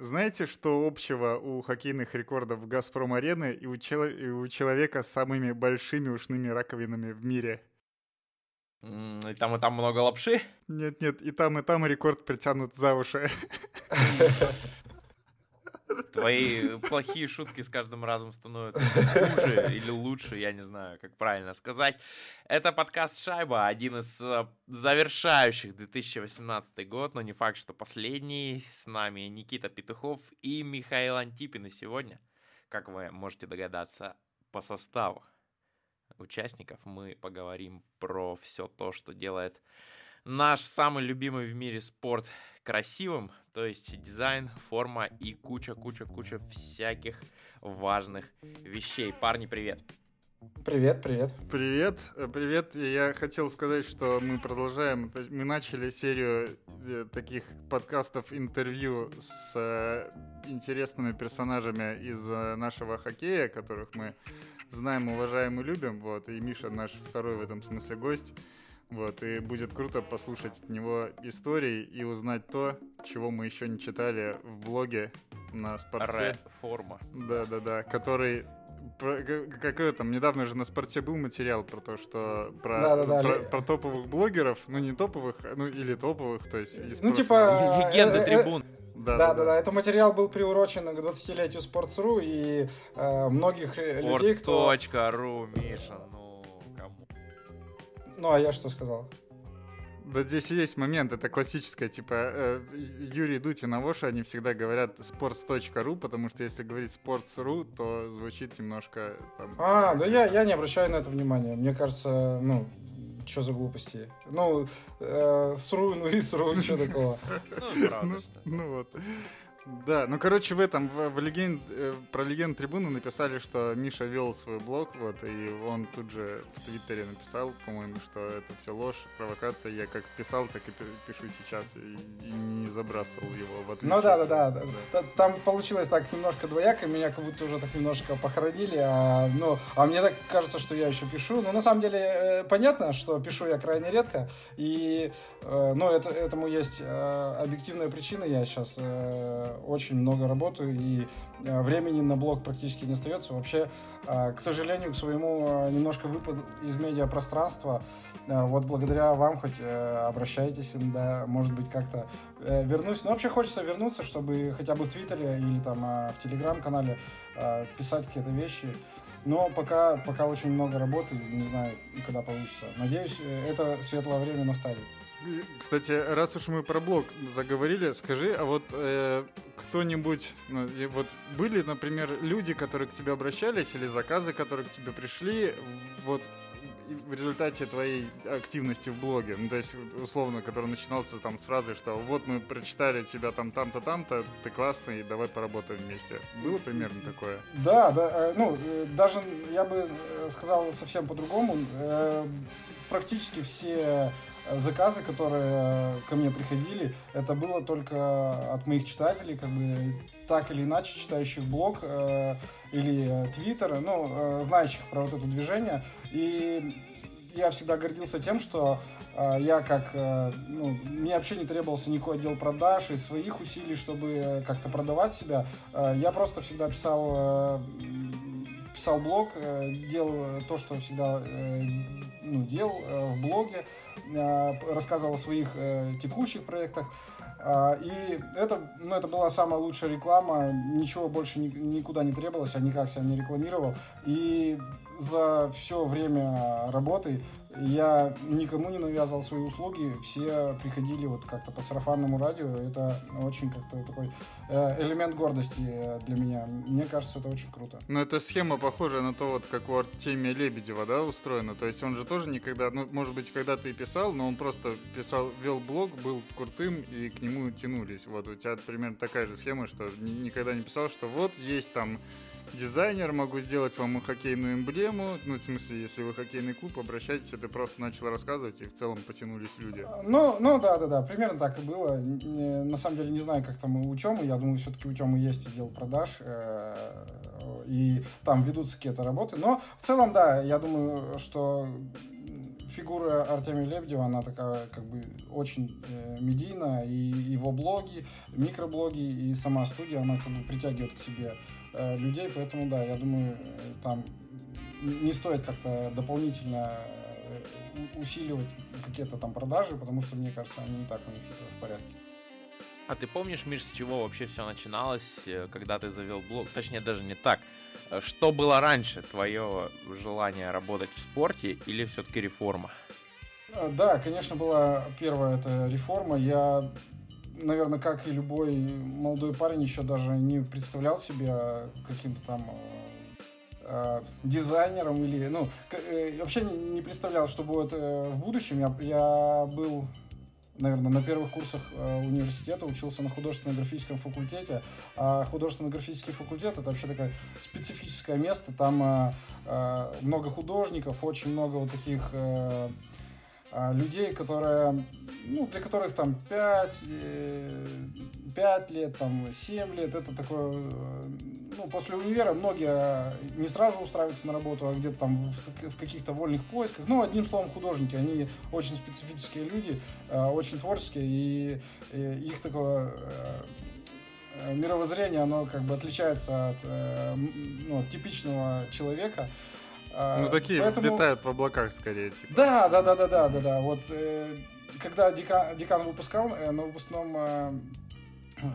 Знаете, что общего у хоккейных рекордов «Газпром-арены» и у, и у человека с самыми большими ушными раковинами в мире? И там, и там много лапши? Нет-нет, и там, и там рекорд притянут за уши. Твои плохие шутки с каждым разом становятся хуже или лучше, я не знаю, как правильно сказать. Это подкаст «Шайба», один из э, завершающих 2018 год, но не факт, что последний. С нами Никита Петухов и Михаил Антипин. И сегодня, как вы можете догадаться по составу участников, мы поговорим про все то, что делает наш самый любимый в мире спорт красивым, то есть дизайн, форма и куча-куча-куча всяких важных вещей. Парни, привет! Привет, привет. Привет, э, привет. Я хотел сказать, что мы продолжаем, мы начали серию э, таких подкастов, интервью с э, интересными персонажами из нашего хоккея, которых мы знаем, уважаем и любим. Вот, и Миша наш второй в этом смысле гость. Вот, и будет круто послушать от него истории и узнать то, чего мы еще не читали в блоге на спорте. Реформа. Да-да-да, который про, как там, недавно же на спорте был материал про то, что про, да, да, да, про, про топовых блогеров, ну не топовых, ну или топовых, то есть из Ну типа... Легенды э, э, трибун. Да, да, да, да. Этот материал был приурочен к 20-летию Sports.ru и э, многих Sports. людей, кто... .ru, Миша, ну ну, а я что сказал? Да здесь есть момент, это классическое, типа, э, Юрий Дудь и Навоша, они всегда говорят sports.ru, потому что если говорить sports.ru, то звучит немножко там... А, да я, я не обращаю на это внимания. Мне кажется, ну, что за глупости? Ну, э, сру, ну и сру, ничего такого. Ну, правда, ну, ну вот. Да, ну короче в этом в, в легенд, э, про легенд трибуны написали, что Миша вел свой блог, вот, и он тут же в Твиттере написал, по-моему, что это все ложь, провокация. Я как писал, так и пишу сейчас и, и не забрасывал его в отличие. Ну да, да, да, да, да. Там получилось так немножко двояко, меня как будто уже так немножко похоронили, а, ну, а мне так кажется, что я еще пишу. Но на самом деле э, понятно, что пишу я крайне редко, и, э, ну, это, этому есть э, объективная причина. Я сейчас э, очень много работаю, и времени на блог практически не остается. Вообще, к сожалению, к своему немножко выпаду из медиапространства, вот благодаря вам хоть обращайтесь, да, может быть, как-то вернусь. Но вообще хочется вернуться, чтобы хотя бы в Твиттере или там в Телеграм-канале писать какие-то вещи. Но пока, пока очень много работы, не знаю, когда получится. Надеюсь, это светлое время настанет. Кстати, раз уж мы про блог заговорили, скажи, а вот э, кто-нибудь, ну, вот были, например, люди, которые к тебе обращались, или заказы, которые к тебе пришли, вот в результате твоей активности в блоге, ну, то есть, условно, который начинался там с фразы, что вот мы прочитали тебя там там-то, там-то, ты классный, давай поработаем вместе. Было примерно такое? Да, да, э, ну, э, даже я бы э, сказал совсем по-другому. Практически все заказы, которые ко мне приходили, это было только от моих читателей, как бы так или иначе читающих блог э, или твиттер, ну, э, знающих про вот это движение. И я всегда гордился тем, что э, я как, э, ну, мне вообще не требовался никакой отдел продаж и своих усилий, чтобы как-то продавать себя. Э, я просто всегда писал, э, писал блог, э, делал то, что всегда э, ну, делал э, в блоге, Э, рассказывал о своих э, текущих проектах. А, и это, ну, это была самая лучшая реклама, ничего больше никуда не требовалось, я никак себя не рекламировал. И за все время работы я никому не навязывал свои услуги, все приходили вот как-то по сарафанному радио. Это очень как-то такой э, элемент гордости для меня. Мне кажется, это очень круто. Ну, эта схема похожа на то, вот как у Артемия Лебедева, да, устроена. То есть он же тоже никогда, ну, может быть, когда-то и писал, но он просто писал, вел блог, был крутым, и к нему тянулись. Вот у тебя примерно такая же схема, что никогда не писал, что вот есть там дизайнер, могу сделать вам хоккейную эмблему. Ну, в смысле, если вы хоккейный клуб, обращайтесь, ты просто начал рассказывать, и в целом потянулись люди. Ну, ну да, да, да, примерно так и было. Не, на самом деле не знаю, как там у Тёмы, я думаю, все-таки у Тёмы есть отдел продаж, э, и там ведутся какие-то работы. Но в целом, да, я думаю, что фигура Артемия Лебедева, она такая как бы очень э, медийная, и его блоги, микроблоги, и сама студия, она как бы притягивает к себе э, людей, поэтому да, я думаю, э, там не стоит как-то дополнительно э, усиливать какие-то там продажи, потому что, мне кажется, они не так у них в порядке. А ты помнишь, Миш, с чего вообще все начиналось, когда ты завел блог? Точнее, даже не так. Что было раньше? Твое желание работать в спорте или все-таки реформа? Да, конечно, была первая эта реформа. Я, наверное, как и любой молодой парень, еще даже не представлял себя каким-то там э, дизайнером или, ну, э, вообще не представлял, что будет э, в будущем. Я, я был, наверное, на первых курсах э, университета, учился на художественно-графическом факультете. А художественно-графический факультет это вообще такое специфическое место. Там э, много художников, очень много вот таких э, людей, которые, ну, для которых там 5, 5 лет, там 7 лет, это такое, ну, после универа многие не сразу устраиваются на работу, а где-то там в, в каких-то вольных поисках. Ну, одним словом, художники, они очень специфические люди, очень творческие, и, и их такое мировоззрение, оно как бы отличается от ну, типичного человека. Ну, такие Поэтому... летают в облаках скорее. Типа. Да, да, да, да, да, да, да. Вот э, когда декан, декан выпускал э, на выпускном, э,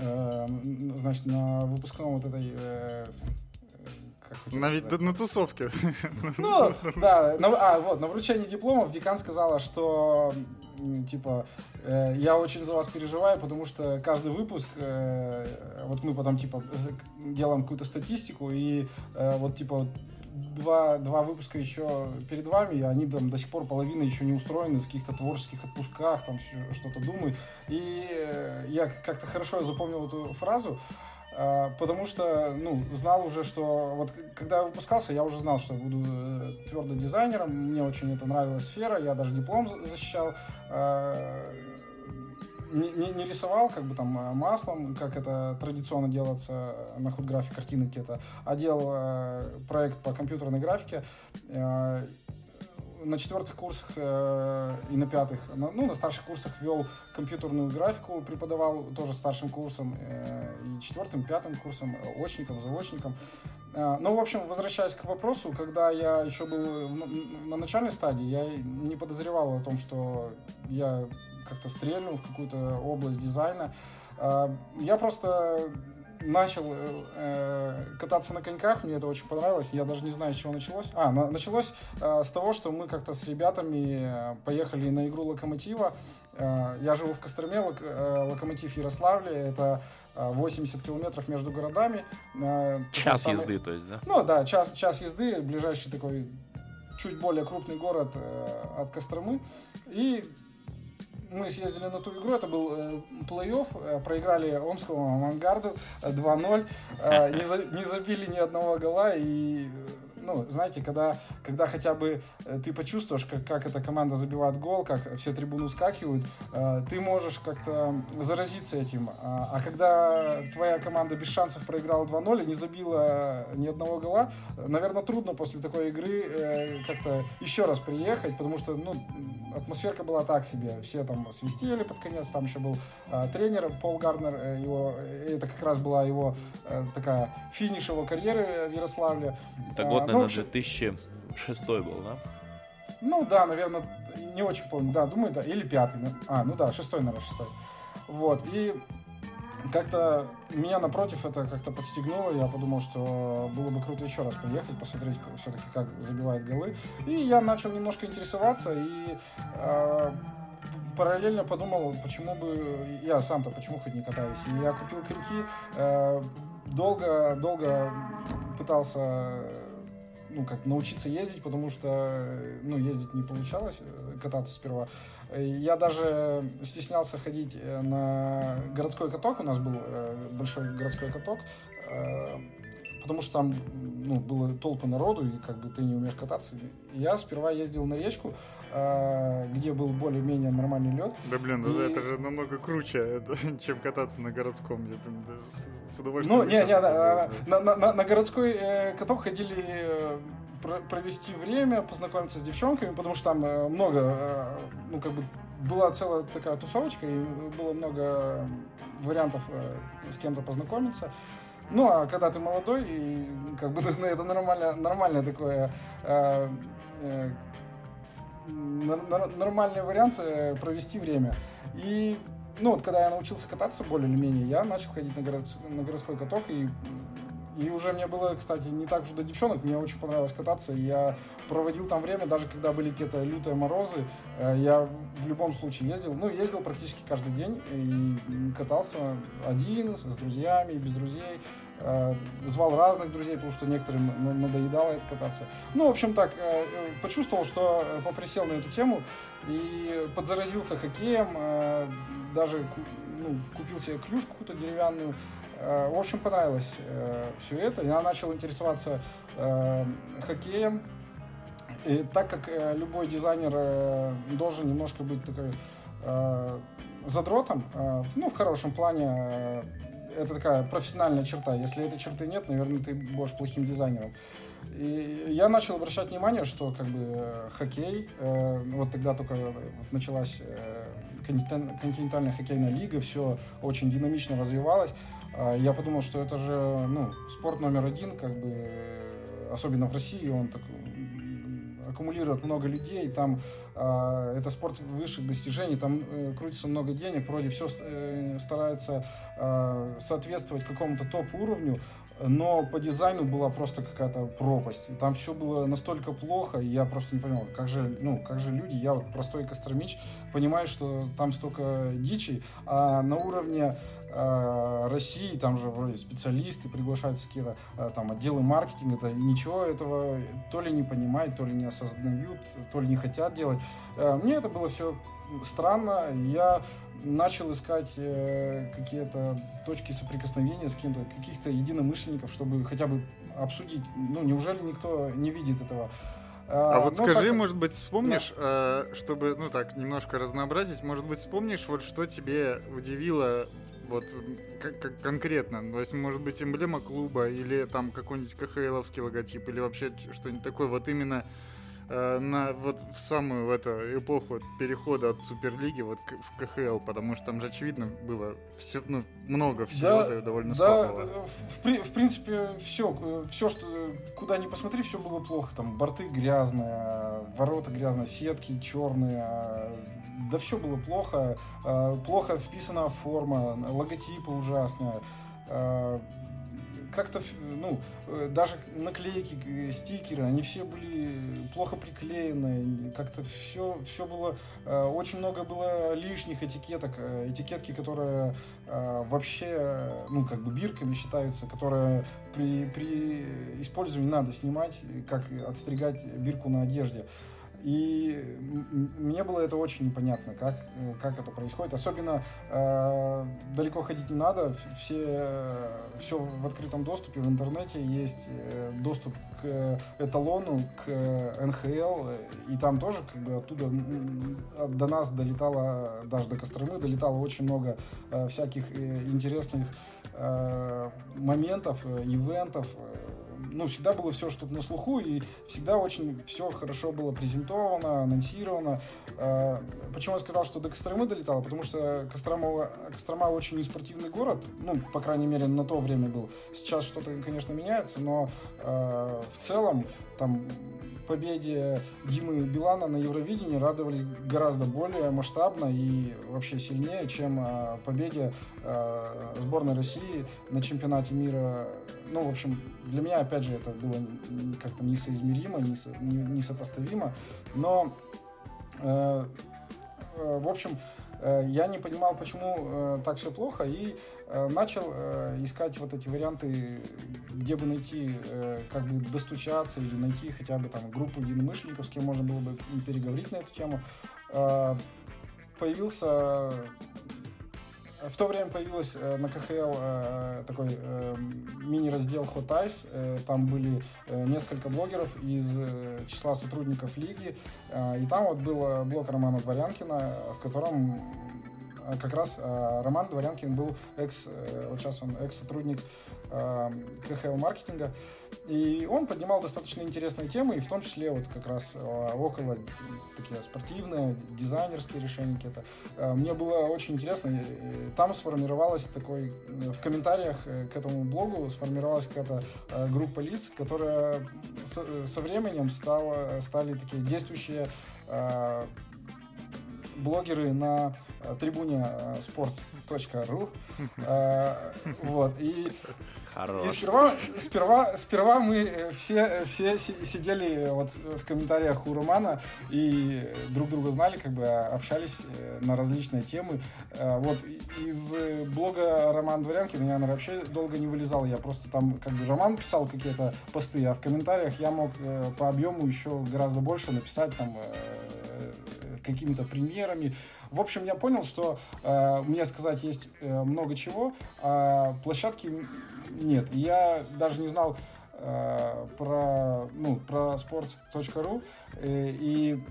э, значит, на выпускном вот этой э, на, ведь, на тусовке. Ну, да, на, а, вот, на вручении дипломов декан сказала, что типа, э, я очень за вас переживаю, потому что каждый выпуск, э, вот мы потом, типа, делаем какую-то статистику, и э, вот, типа, два, два выпуска еще перед вами, и они там до сих пор половина еще не устроены в каких-то творческих отпусках, там что-то думают. И э, я как-то хорошо запомнил эту фразу, э, потому что, ну, знал уже, что вот когда я выпускался, я уже знал, что буду э, твердым дизайнером, мне очень это нравилась сфера, я даже диплом защищал, не, не, не рисовал как бы там э, маслом, как это традиционно делается на худграфе картины какие-то, а делал э, проект по компьютерной графике. Э, на четвертых курсах э, и на пятых, на, ну, на старших курсах вел компьютерную графику, преподавал тоже старшим курсом, э, и четвертым, пятым курсом, э, очником, заочником. Э, ну, в общем, возвращаясь к вопросу, когда я еще был на, на начальной стадии, я не подозревал о том, что я как-то стрельнул в какую-то область дизайна. А, я просто начал э, э, кататься на коньках, мне это очень понравилось, я даже не знаю, с чего началось. А, на, началось э, с того, что мы как-то с ребятами э, поехали на игру Локомотива. Э, я живу в Костроме, лок, э, Локомотив Ярославле, это 80 километров между городами. Час самый... езды, то есть, да? Ну да, час, час езды, ближайший такой чуть более крупный город от Костромы. И мы съездили на ту игру, это был э, плей-офф, э, проиграли Омскому авангарду 2-0, э, не, за, не забили ни одного гола, и ну, знаете, когда, когда хотя бы э, ты почувствуешь, как, как эта команда забивает гол, как все трибуны скакивают, э, ты можешь как-то заразиться этим. А, а когда твоя команда без шансов проиграла 2-0 и не забила ни одного гола, наверное, трудно после такой игры э, как-то еще раз приехать, потому что, ну, атмосферка была так себе. Все там свистели под конец, там еще был э, тренер Пол Гарднер, его, это как раз была его э, такая финиш его карьеры в Ярославле. Это год, наверное, ну, 2006 был, да? Ну да, наверное, не очень помню, да, думаю, да, или пятый, а, ну да, шестой, наверное, шестой. Вот, и как-то меня напротив это как-то подстегнуло, я подумал, что было бы круто еще раз приехать, посмотреть все-таки, как забивают голы. И я начал немножко интересоваться, и э, параллельно подумал, почему бы, я сам-то почему хоть не катаюсь. И я купил коньки, э, долго, долго пытался ну, как научиться ездить, потому что, ну, ездить не получалось, э, кататься сперва. Я даже стеснялся ходить э, на городской каток, у нас был э, большой городской каток, потому что там, ну, было толпы народу, и как бы ты не умеешь кататься. Я сперва ездил на речку, где был более-менее нормальный лед. Да блин, и... это же намного круче, чем кататься на городском. Я прям с удовольствием. Ну, не, не, на, на, на, на городской э, каток ходили провести время, познакомиться с девчонками, потому что там много, ну, как бы, была целая такая тусовочка, и было много вариантов с кем-то познакомиться. Ну, а когда ты молодой, и как бы ну, это нормально, нормальное такое э, э, нормальный вариант э, провести время. И ну вот когда я научился кататься более или менее, я начал ходить на, город, на городской каток и и уже мне было, кстати, не так уж до девчонок, мне очень понравилось кататься. Я проводил там время, даже когда были какие-то лютые морозы, э, я в любом случае ездил. Ну, ездил практически каждый день и катался один, с друзьями, без друзей. Э, звал разных друзей, потому что некоторым надоедало это кататься. Ну, в общем так, э, почувствовал, что поприсел на эту тему и подзаразился хоккеем, даже ну, купил себе клюшку какую-то деревянную, Э, в общем, понравилось э, все это. Я начал интересоваться э, хоккеем. И так как любой дизайнер должен немножко быть такой задротом, ну, в хорошем плане, это такая профессиональная черта. Если этой черты нет, наверное, ты будешь плохим дизайнером. И я начал обращать внимание, что как бы хоккей, вот тогда только вот началась континентальная хоккейная лига, все очень динамично развивалось. А, я подумал, что это же ну, спорт номер один, как бы, особенно в России, он так аккумулирует много людей, там э, это спорт высших достижений, там э, крутится много денег, вроде все э, старается э, соответствовать какому-то топ-уровню, но по дизайну была просто какая-то пропасть. Там все было настолько плохо, и я просто не понимал, как же, ну, как же люди, я вот простой костромич, понимаю, что там столько дичи, а на уровне России, там же вроде специалисты приглашаются какие-то э, там отделы маркетинга, это ничего этого то ли не понимают, то ли не осознают, то ли не хотят делать. Э, мне это было все странно, я начал искать какие-то точки соприкосновения с кем-то, каких-то единомышленников, чтобы хотя бы обсудить, ну неужели никто не видит этого? А, а вот ну, скажи, так... может быть, вспомнишь, да. чтобы, ну так, немножко разнообразить, может быть, вспомнишь, вот что тебе удивило вот как, конкретно. То есть, может быть, эмблема клуба или там какой-нибудь КХЛовский логотип или вообще что-нибудь такое. Вот именно э, на вот в самую в эту эпоху перехода от Суперлиги вот к, в КХЛ, потому что там же очевидно было все, ну, много всего да, довольно да, слабого. В, в принципе, все, все, что куда ни посмотри, все было плохо. Там борты грязные, ворота грязные, сетки черные, да все было плохо, э, плохо вписана форма, логотипы ужасные, э, как-то, ну, э, даже наклейки, стикеры, они все были плохо приклеены, как-то все, все было, очень много было лишних этикеток, этикетки, которые вообще, ну, как бы бирками считаются, которые при, при использовании надо снимать, как отстригать бирку на одежде. И мне было это очень непонятно, как, э, как это происходит. Особенно э, далеко ходить не надо, все, все в открытом доступе, в интернете есть э, доступ к эталону, к НХЛ, и там тоже как бы оттуда до нас долетало, даже до Костромы долетало очень много э, всяких э, интересных э, моментов, э, ивентов, ну, всегда было все что-то на слуху, и всегда очень все хорошо было презентовано, анонсировано. А, почему я сказал, что до Костромы долетало? Потому что Кострома, Кострома очень неспортивный город, ну, по крайней мере, на то время был. Сейчас что-то, конечно, меняется, но э, в целом там победе Димы Билана на Евровидении радовались гораздо более масштабно и вообще сильнее, чем э, победе э, сборной России на чемпионате мира. Ну, в общем, для меня, опять же, это было как-то несоизмеримо, несопоставимо. Но, э, в общем, я не понимал, почему так все плохо, и начал э, искать вот эти варианты, где бы найти, э, как бы достучаться или найти хотя бы там группу единомышленников, с кем можно было бы переговорить на эту тему. Появился в то время появилась на КХЛ такой мини-раздел Hot Ice. Там были несколько блогеров из числа сотрудников лиги. И там вот был блог Романа Дворянкина, в котором как раз а, Роман Дворянкин был экс, э, вот сейчас он экс-сотрудник а, КХЛ маркетинга, и он поднимал достаточно интересные темы, и в том числе вот как раз около такие спортивные, дизайнерские решения какие-то. Мне было очень интересно, там сформировалась такой, в комментариях э, к этому блогу сформировалась какая-то группа лиц, которая со, временем стала, стали такие действующие блогеры на э, трибуне э, sports.ru. Э, вот. И, и сперва, сперва, сперва мы все, все сидели вот в комментариях у Романа и друг друга знали, как бы общались на различные темы. Вот из блога Роман Дворянкин я, наверное, вообще долго не вылезал. Я просто там, как бы, Роман писал какие-то посты, а в комментариях я мог по объему еще гораздо больше написать там какими-то примерами. В общем, я понял, что э, мне сказать есть э, много чего, а площадки нет. Я даже не знал э, про, ну, про sports.ru э, и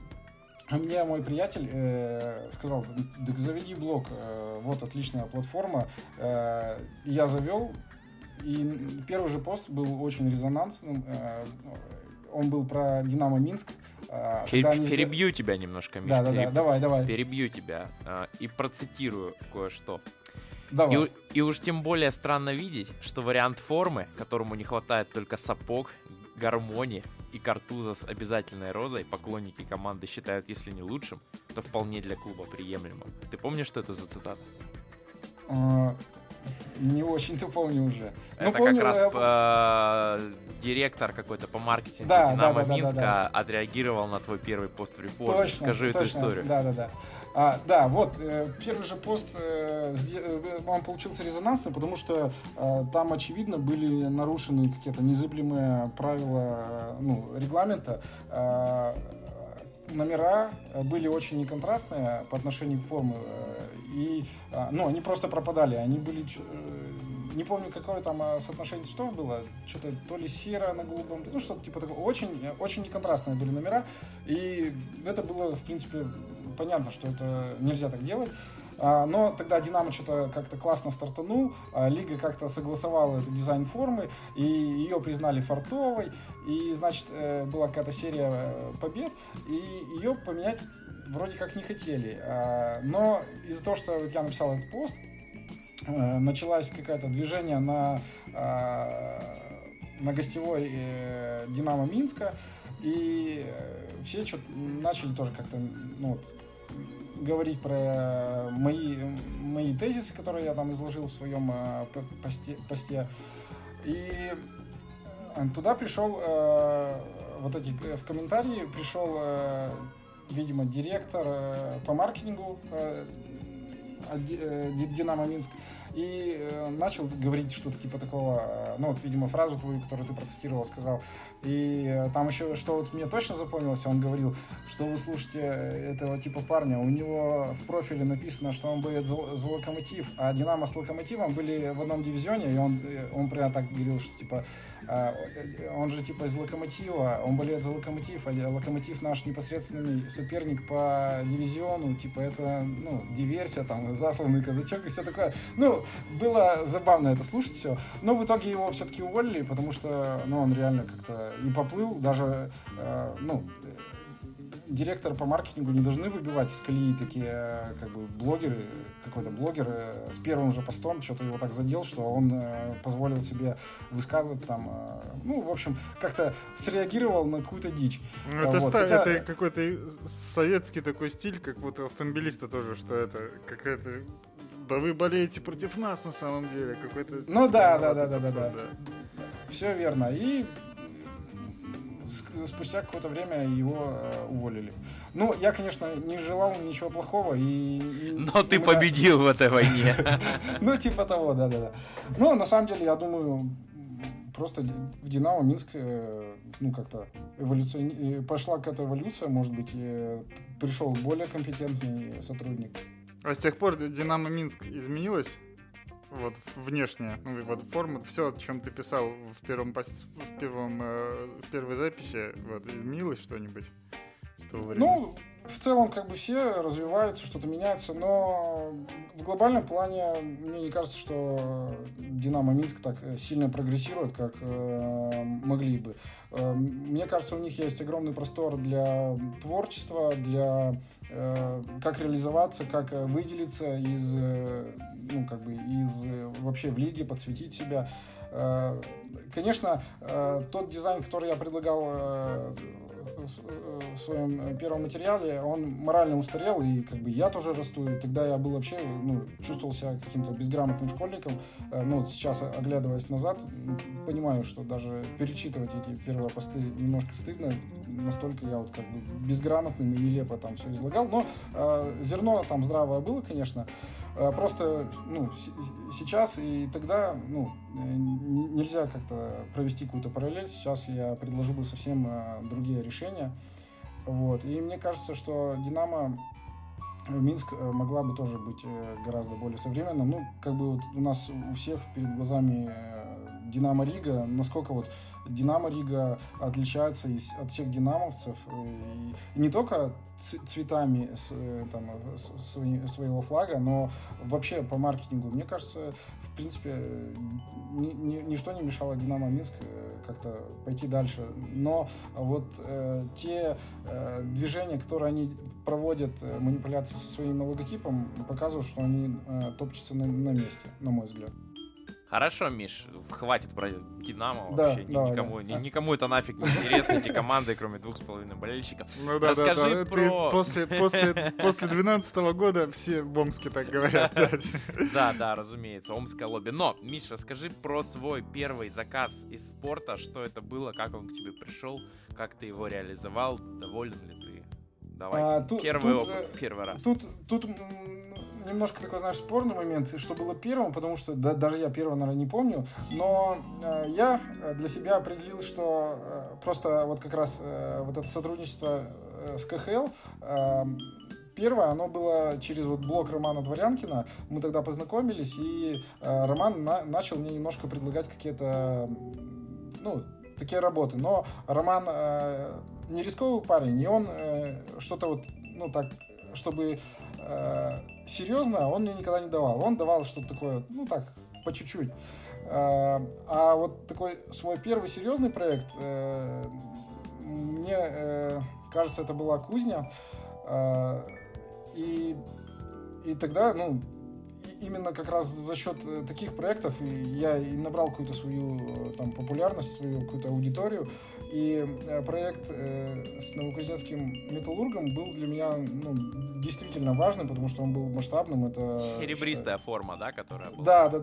мне мой приятель э, сказал, так заведи блог, э, вот отличная платформа. Э, я завел, и первый же пост был очень резонансным. Э, он был про Динамо Минск. А, Пер- они... Перебью тебя немножко, Миш. Да, да, да, давай, давай. Перебью тебя а, и процитирую кое-что. Давай. И, и уж тем более странно видеть, что вариант формы, которому не хватает только сапог, гармонии и картуза с обязательной розой, поклонники команды считают, если не лучшим, то вполне для клуба приемлемым. Ты помнишь, что это за цитата? А, не очень-то помню уже. Это помню, как раз я... э, директор какой-то по маркетингу да, Динамо да, да, Минска да, да, да. отреагировал на твой первый пост в реформе. Точно, Скажи точно, эту историю. Да, да, да. А, да, вот, э, первый же пост, э, э, он получился резонансным, потому что э, там, очевидно, были нарушены какие-то незыблемые правила э, ну, регламента. Э, номера были очень неконтрастные по отношению к форме. И, ну, они просто пропадали. Они были не помню, какое там а, соотношение цветов было, что-то то ли серо на голубом, ну что-то типа такого. Очень, очень неконтрастные были номера, и это было, в принципе, понятно, что это нельзя так делать. А, но тогда Динамо что-то как-то классно стартанул, а, Лига как-то согласовала этот дизайн формы, и ее признали фартовой, и, значит, э, была какая-то серия э, побед, и ее поменять вроде как не хотели. Но из-за того, что я написал этот пост, Э, началось какое-то движение на, на гостевой Динамо Минска, и все что начали тоже как-то ну, говорить про мои, мои тезисы, которые я там изложил в своем посте. посте. И туда пришел, вот эти, в комментарии пришел, видимо, директор по маркетингу Динамо Минск, и э, начал говорить что-то типа такого, э, ну вот, видимо, фразу твою, которую ты процитировал, сказал. И э, там еще, что вот мне точно запомнилось, он говорил, что вы слушаете этого типа парня, у него в профиле написано, что он будет за, за локомотив, а Динамо с локомотивом были в одном дивизионе, и он, он прямо так говорил, что типа он же типа из Локомотива, он болеет за Локомотив, а Локомотив наш непосредственный соперник по дивизиону, типа это, ну, диверсия, там, засланный казачок и все такое. Ну, было забавно это слушать все, но в итоге его все-таки уволили, потому что, ну, он реально как-то не поплыл, даже, э, ну, директора по маркетингу не должны выбивать из колеи такие э, как бы блогеры, какой-то блогер э, с первым же постом что-то его так задел, что он э, позволил себе высказывать там, ну, в общем, как-то среагировал на какую-то дичь. Ну, это, вот. ста- Хотя... это какой-то советский такой стиль, как вот у автомобилиста тоже, что это какая-то да вы болеете против нас на самом деле. Какой-то. Ну да, да, да, да, да, да. Все верно. И спустя какое-то время его э, уволили. Ну, я, конечно, не желал ничего плохого и... Но ты победил в этой войне. Ну, типа того, да-да-да. Ну, на самом деле, я думаю, просто в Динамо Минск, э, ну, как-то эволюция, э, пошла какая-то эволюция, может быть, пришел более компетентный сотрудник. А с тех пор Динамо Минск изменилось? вот внешне, ну, вот форма, все, о чем ты писал в первом пост, в первом, э, в первой записи, вот, изменилось что-нибудь? Ну, в целом, как бы все развиваются, что-то меняется, но в глобальном плане мне не кажется, что Динамо Минск так сильно прогрессирует, как э, могли бы. Э, мне кажется, у них есть огромный простор для творчества, для как реализоваться, как выделиться из, э, ну, как бы из э, вообще в лиге, подсветить себя. Э, конечно, э, тот дизайн, который я предлагал в своем первом материале, он морально устарел, и как бы я тоже расту, и тогда я был вообще, ну, чувствовал себя каким-то безграмотным школьником, но вот сейчас, оглядываясь назад, понимаю, что даже перечитывать эти первые посты немножко стыдно, настолько я вот как бы безграмотным и нелепо там все излагал, но э, зерно там здравое было, конечно, э, просто, ну, сейчас и тогда, ну, нельзя как-то провести какую-то параллель, сейчас я предложил бы совсем э, другие решения, вот, и мне кажется, что Динамо Минск э, могла бы тоже быть э, гораздо более современным. Ну, как бы вот у нас у всех перед глазами Динамо Рига, насколько вот Динамо Рига отличается от всех динамовцев. И, и не только цветами с, э, там, с, своего флага, но вообще по маркетингу. Мне кажется, в принципе, ни, ни, ничто не мешало Динамо Минск э, как-то пойти дальше. Но вот э, те э, движения, которые они проводят, э, манипуляции со своим логотипом, показывают, что они э, топчутся на, на месте, на мой взгляд. Хорошо, Миш, хватит про Динамо да, вообще. Да, никому, да. никому это нафиг не интересно, эти команды, кроме двух с половиной болельщиков. Ну да, Расскажи да, да. про... Ты после, после, после 12 года все в Омске так говорят. Да, да, разумеется, Омское лобби. Но, Миш, расскажи про свой первый заказ из спорта. Что это было, как он к тебе пришел, как ты его реализовал, доволен ли ты? Давай, а, тут, первый тут, опыт, первый раз. Тут, тут немножко такой, знаешь, спорный момент, что было первым, потому что да, даже я первого, наверное, не помню, но э, я для себя определил, что э, просто вот как раз э, вот это сотрудничество э, с КХЛ э, Первое, оно было через вот блог Романа Дворянкина. Мы тогда познакомились, и э, Роман на, начал мне немножко предлагать какие-то, ну, такие работы. Но Роман э, не рисковый парень, и он э, что-то вот, ну, так, чтобы э, серьезно он мне никогда не давал. Он давал что-то такое, ну так, по чуть-чуть. Э, а вот такой свой первый серьезный проект, э, мне э, кажется, это была кузня. Э, и, и тогда, ну, именно как раз за счет э, таких проектов я и набрал какую-то свою э, там популярность, свою какую-то аудиторию. И э, проект с новокузнецким металлургом был для меня ну, действительно важным, потому что он был масштабным. Это серебристая форма, да, которая была. Да, да,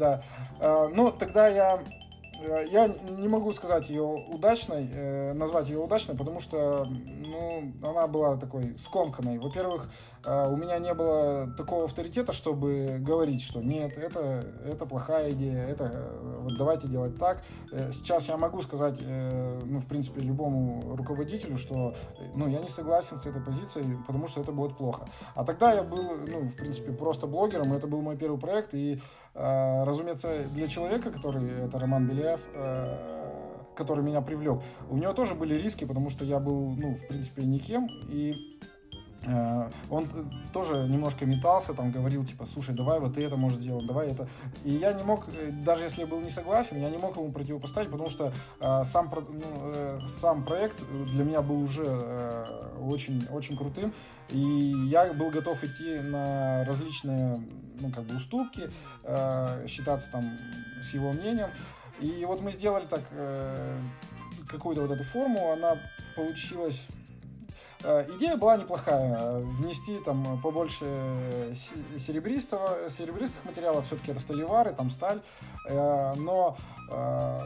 да. Но тогда я я не могу сказать ее удачной, назвать ее удачной, потому что ну, она была такой скомканной. Во-первых, э, у меня не было такого авторитета, чтобы говорить, что нет, это, это плохая идея, это вот давайте делать так. Сейчас я могу сказать, ну, в принципе, любому руководителю, что ну, я не согласен с этой позицией, потому что это будет плохо. А тогда я был, ну, в принципе, просто блогером, это был мой первый проект, и Э, разумеется, для человека, который, это Роман Беляев, э, который меня привлек, у него тоже были риски, потому что я был, ну, в принципе, никем, и Э, он тоже немножко метался, там говорил, типа, слушай, давай вот это может сделать, давай это. И я не мог, э, даже если я был не согласен, я не мог ему противопоставить, потому что э, сам, ну, э, сам проект для меня был уже э, очень, очень крутым, и я был готов идти на различные, ну, как бы, уступки, э, считаться там с его мнением. И вот мы сделали так э, какую-то вот эту форму, она получилась Э, идея была неплохая. Внести там побольше серебристого, серебристых материалов, все-таки это сталевары, там сталь. Э, но э,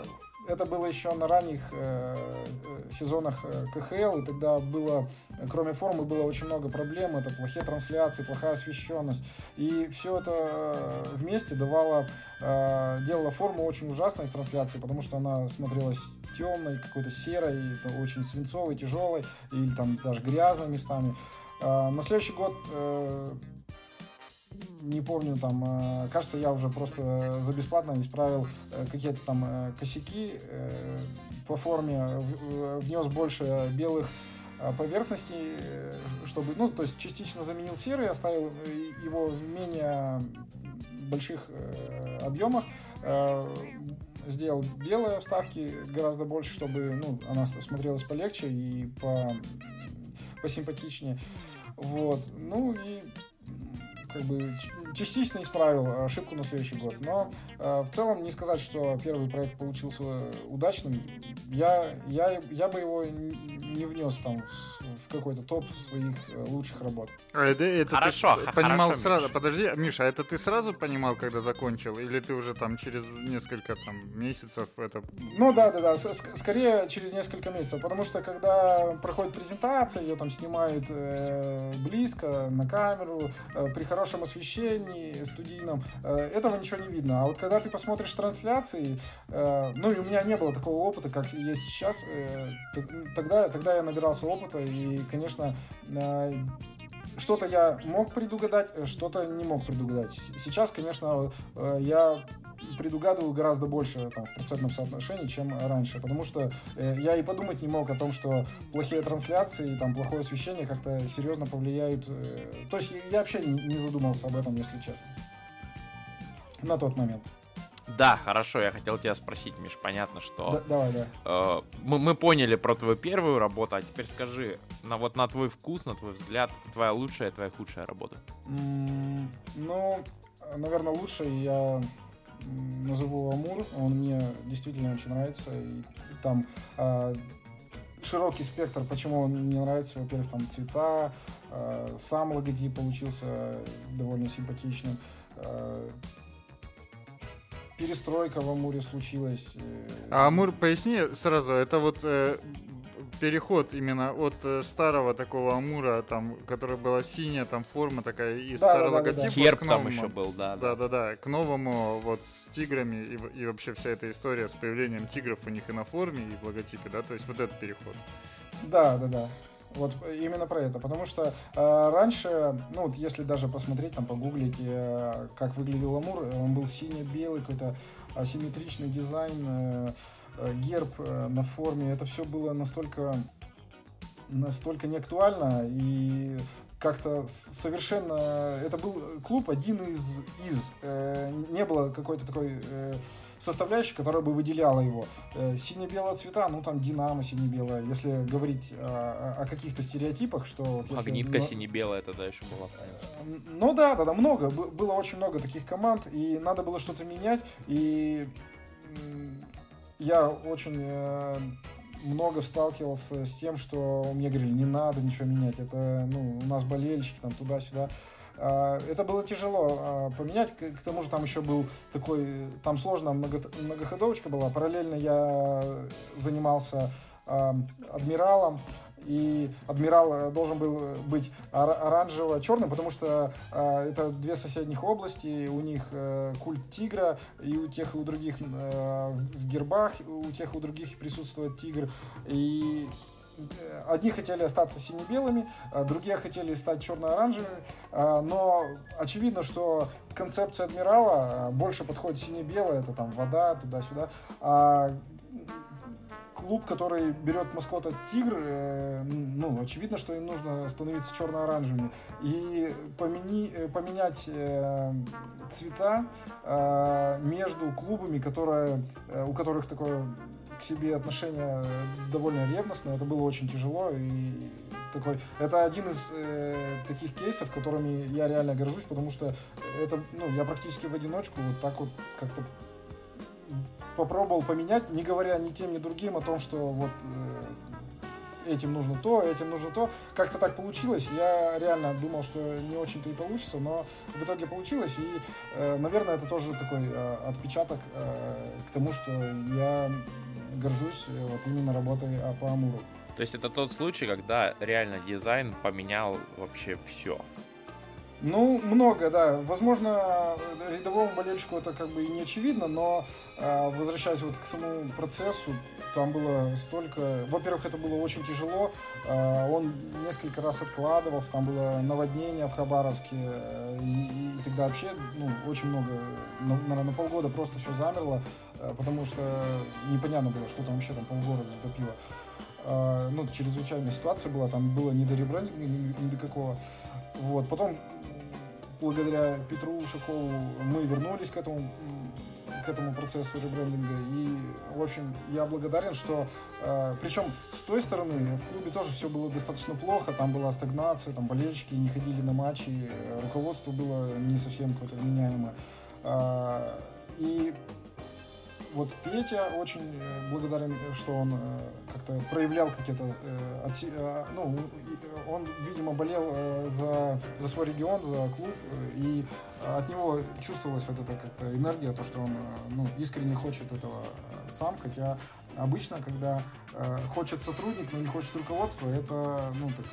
это было еще на ранних э, сезонах КХЛ, и тогда было, кроме формы, было очень много проблем. Это плохие трансляции, плохая освещенность. И все это вместе давало, э, делало форму очень ужасной в трансляции, потому что она смотрелась темной, какой-то серой, очень свинцовой, тяжелой, или там даже грязной местами. Э, на следующий год э, не помню, там, э, кажется, я уже просто за бесплатно исправил э, какие-то там э, косяки по форме, внес больше белых поверхности, чтобы, ну, то есть частично заменил серый, оставил его в менее больших объемах, сделал белые вставки гораздо больше, чтобы ну, она смотрелась полегче и по, посимпатичнее. Вот. Ну и как бы частично исправил ошибку на следующий год. Но э, в целом не сказать, что первый проект получился удачным. Я, я, я бы его не внес там в, в какой-то топ своих э, лучших работ. А это, это хорошо, ты понимал хорошо, сразу. Миша. Подожди, Миша, а это ты сразу понимал, когда закончил? Или ты уже там через несколько там месяцев это... Ну да, да, да. Скорее через несколько месяцев. Потому что когда проходит презентация, ее там снимают э, близко, на камеру, э, при хорошем освещении, студийном, э, этого ничего не видно. А вот когда ты посмотришь трансляции, э, ну и у меня не было такого опыта, как есть сейчас, э, тогда, тогда я набирался опыта, и, конечно, что-то я мог предугадать, что-то не мог предугадать. Сейчас, конечно, я предугадываю гораздо больше там, в процентном соотношении, чем раньше, потому что э, я и подумать не мог о том, что плохие трансляции, там, плохое освещение как-то серьезно повлияют. Э, то есть я вообще не задумался об этом, если честно, на тот момент. Да, хорошо, я хотел тебя спросить, Миш, понятно, что... Да, давай, да. Э, мы, мы поняли про твою первую работу, а теперь скажи, на, вот на твой вкус, на твой взгляд, твоя лучшая, твоя худшая работа? Mm, ну, наверное, лучшая я назову Амур, он мне действительно очень нравится, и, и там э, широкий спектр, почему он мне нравится, во-первых, там цвета, э, сам логотип получился довольно симпатичным, э, перестройка в Амуре случилась. Э, а Амур, поясни сразу, это вот э, переход именно от э, старого такого Амура, там, которая была синяя, там форма такая и Да, старый да, да, да, логотип. да. вот Керп к там новому. еще был, да. Да, да, да. К новому вот с тиграми и, и вообще вся эта история с появлением тигров у них и на форме, и в логотипе, да, то есть вот этот переход. Да, да, да. Вот именно про это. Потому что э, раньше, ну вот если даже посмотреть, там погуглить, э, как выглядел Амур, э, он был сине-белый, какой-то асимметричный дизайн, э, э, герб э, на форме. Это все было настолько, настолько неактуально и как-то совершенно... Это был клуб один из... из э, не было какой-то такой... э, составляющей, которая бы выделяла его. Э, Сине-белые цвета, ну там Динамо сине-белое. Если говорить о, о каких-то стереотипах, что... вот если- Магнитка но- сине-белая тогда еще была. ну да, да, да, много. Было очень много таких команд, и надо было что-то менять. И я очень э, много сталкивался с тем, что мне говорили, не надо ничего менять. Это, ну, у нас болельщики там туда-сюда. А, Это было тяжело а, поменять, к тому же там еще был такой, там много- многоходовочка была, параллельно я занимался а, адмиралом, и адмирал э, должен был быть ора- оранжево-черным, потому что это две соседних области, у них э, культ тигра, и у тех и у других э, в гербах, у тех и у других присутствует тигр, и Одни хотели остаться сине-белыми, а другие хотели стать черно-оранжевыми, а, но очевидно, что концепция адмирала больше подходит сине-белая, это там вода, туда-сюда, а клуб, который берет маскота тигр, э, ну, очевидно, что им нужно становиться черно-оранжевыми. И помени, э, поменять э, цвета э, между клубами, которые, э, у которых такое к себе отношение довольно ревностное, это было очень тяжело. И такой, это один из э, таких кейсов, которыми я реально горжусь, потому что это, ну, я практически в одиночку вот так вот как-то попробовал поменять, не говоря ни тем, ни другим о том, что вот э, этим нужно то, этим нужно то. Как-то так получилось. Я реально думал, что не очень-то и получится, но в итоге получилось. И, э, наверное, это тоже такой э, отпечаток э, к тому, что я горжусь э, вот именно работой по Амуру. То есть это тот случай, когда реально дизайн поменял вообще все. Ну, много, да. Возможно, рядовому болельщику это как бы и не очевидно, но э, возвращаясь вот к самому процессу, там было столько... Во-первых, это было очень тяжело. э, он несколько раз откладывался, там было наводнение в Хабаровске, э, и, тогда вообще, ну, очень много, ну, наверное, на полгода просто все замерло, э, потому что непонятно было, что там вообще там полгорода затопило. ну, чрезвычайная ситуация была, там было не до ребрендинга, ни до какого. Вот, потом, благодаря Петру Ушакову, мы вернулись к этому к этому процессу ребрендинга. И, в общем, я благодарен, что... Э, причем с той стороны в клубе тоже все было достаточно плохо. Там была стагнация, там болельщики не ходили на матчи, руководство было не совсем какое-то вменяемое. Э, и вот Петя очень э, благодарен, что он э, как-то проявлял какие-то... Э, ну, он, видимо, болел за, за свой регион, за клуб, и от него чувствовалась вот эта как-то энергия, то, что он ну, искренне хочет этого сам, хотя обычно, когда хочет сотрудник, но не хочет руководство, это, ну, так,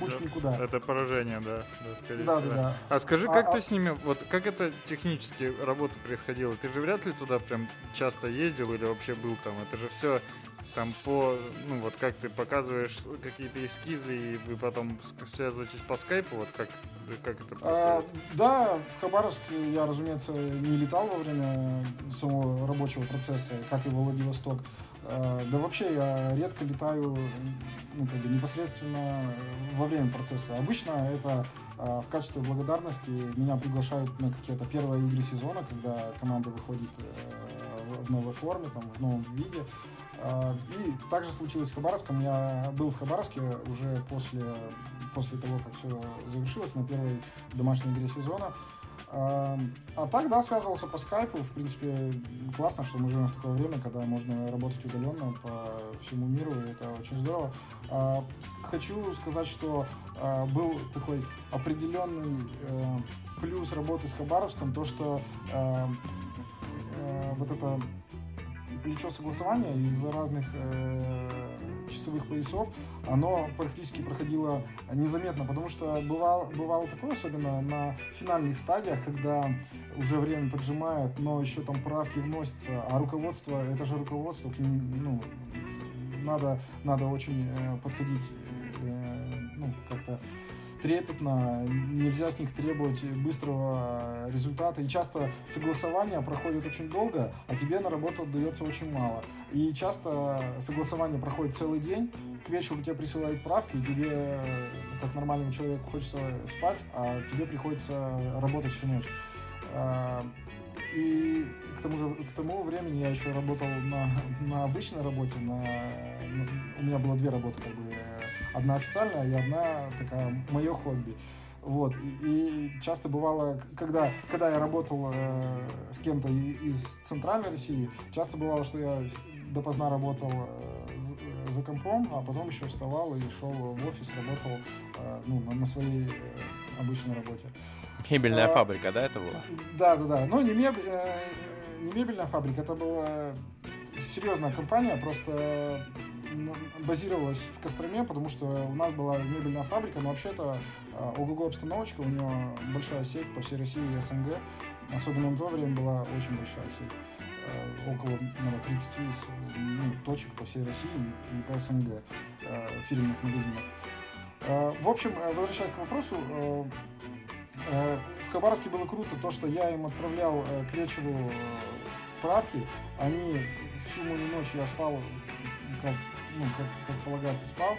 путь да, никуда. Это поражение, да, да, скорее да, всего. Да, да. А скажи, как а, ты а... с ними, вот как это технически работа происходила? Ты же вряд ли туда прям часто ездил или вообще был там? Это же все там по, ну вот как ты показываешь какие-то эскизы, и вы потом связываетесь по скайпу, вот как, как это а, происходит? А, да, в Хабаровск я, разумеется, не летал во время самого рабочего процесса, как и в Владивосток. А, да вообще я редко летаю ну, как бы непосредственно во время процесса. Обычно это а, в качестве благодарности меня приглашают на какие-то первые игры сезона, когда команда выходит э, в новой форме, там, в новом виде. А, и также случилось с Хабаровском. Я был в Хабаровске уже после, после того, как все завершилось на первой домашней игре сезона. А, а так, да, связывался по скайпу. В принципе, классно, что мы живем в такое время, когда можно работать удаленно по всему миру, и это очень здорово. А, хочу сказать, что был такой определенный э, плюс работы с Хабаровском, то, что э, вот это плечо согласования из-за разных э, часовых поясов, оно практически проходило незаметно, потому что бывало, бывало такое, особенно на финальных стадиях, когда уже время поджимает, но еще там правки вносятся, а руководство, это же руководство, к ним, ну, надо, надо очень э, подходить, э, ну, как-то трепетно, нельзя с них требовать быстрого результата. И часто согласование проходит очень долго, а тебе на работу отдается очень мало. И часто согласование проходит целый день, к вечеру тебе присылают правки, и тебе, как нормальному человеку, хочется спать, а тебе приходится работать всю ночь. А, и к тому же к тому времени я еще работал на, на обычной работе, на, на, у меня было две работы, как бы одна официальная и одна такая мое хобби. Вот. И, и часто бывало, когда, когда я работал э, с кем-то из центральной России, часто бывало, что я допоздна работал э, за компом, а потом еще вставал и шел в офис, работал э, ну, на, на своей э, обычной работе. Мебельная а, фабрика, да, это было? Да, да, да. Ну, не, меб... э, не мебельная фабрика, это была серьезная компания, просто базировалась в Костроме, потому что у нас была мебельная фабрика, но вообще-то а, ОГО обстановочка, у нее большая сеть по всей России и СНГ. Особенно на то время была очень большая сеть. А, около наверное, 30 ну, точек по всей России и по СНГ а, фирменных магазинов. В общем, возвращаясь к вопросу, в Хабаровске было круто то, что я им отправлял к вечеру правки. Они всю мою ночь я спал как ну, как, как полагается, спал.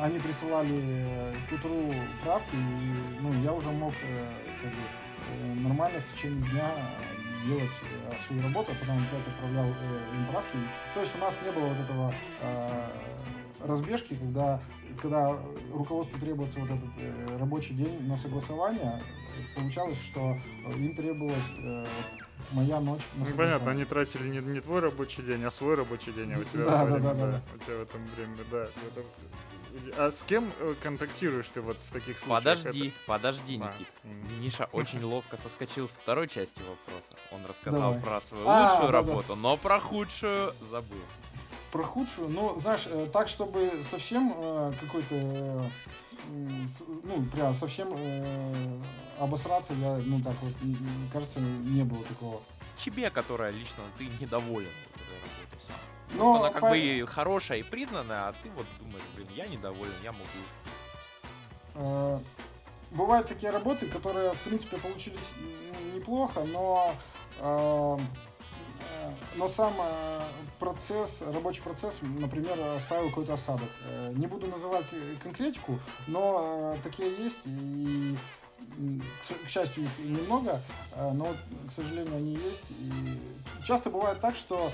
Они присылали к утру правки, и ну, я уже мог э, как бы, э, нормально в течение дня делать э, свою работу, а потом опять отправлял им правки. То есть у нас не было вот этого разбежки, когда, когда руководству требуется вот этот рабочий день на согласование, получалось, что им требовалось моя ночь. Ну, понятно, они тратили не, не твой рабочий день, а свой рабочий день, а у тебя да, время, да, да, да, у тебя в этом время, да. Это... А с кем э, контактируешь ты вот в таких случаях? Подожди, это... подожди, а. Никит. Миша очень ловко соскочил с второй части вопроса. Он рассказал Давай. про свою а, лучшую да, работу, да. но про худшую забыл. Про худшую, ну, знаешь, э, так, чтобы совсем э, какой-то ну, прям совсем э, обосраться я, ну, так вот, кажется, не было такого. Тебе, которая лично ты недоволен но она как по... бы хорошая и признанная, а ты вот думаешь, блин, я недоволен, я могу. Э, бывают такие работы, которые, в принципе, получились неплохо, но э, но сам процесс, рабочий процесс, например, оставил какой-то осадок. Не буду называть конкретику, но такие есть, и к счастью, их немного, но, к сожалению, они есть. И часто бывает так, что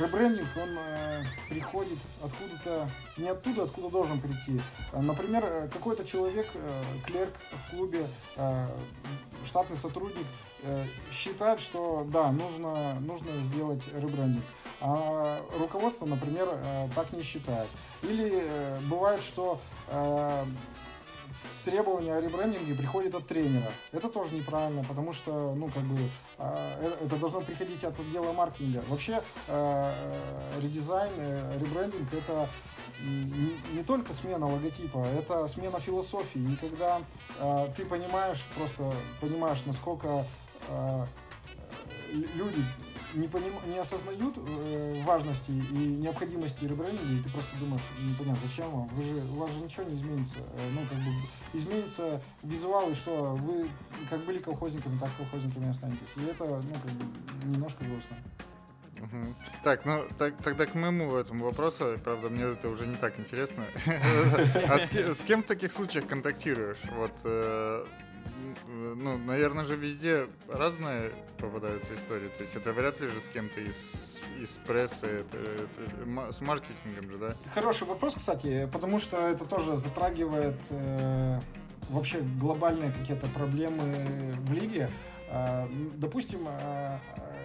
ребрендинг, он э, приходит откуда-то, не оттуда, откуда должен прийти. А, например, э, какой-то человек, э, клерк в клубе, штатный сотрудник, считает, что да, нужно, нужно сделать ребрендинг. А руководство, например, так не считает. Или бывает, что требования о ребрендинге приходят от тренера. Это тоже неправильно, потому что, ну, как бы, а, э, это должно приходить от отдела маркетинга. Вообще, э, редизайн, э, ребрендинг это не только смена логотипа, это смена философии. И когда ты понимаешь, просто понимаешь, насколько люди не, поним... не осознают э, важности и необходимости ребрендинга, и ты просто думаешь, непонятно, зачем вам, вы же, у вас же ничего не изменится. Э, ну, как бы, изменится визуал, и что вы как были колхозниками, так колхозниками останетесь. И это, ну, как бы, немножко грустно. Так, ну так, тогда к моему этому вопросу, правда, мне это уже не так интересно. А с кем в таких случаях контактируешь? Вот э, ну, наверное же везде разные попадаются истории. То есть это вряд ли же с кем-то из, из прессы, это, это, с маркетингом же, да? Хороший вопрос, кстати, потому что это тоже затрагивает э, вообще глобальные какие-то проблемы в лиге. Э, допустим, э,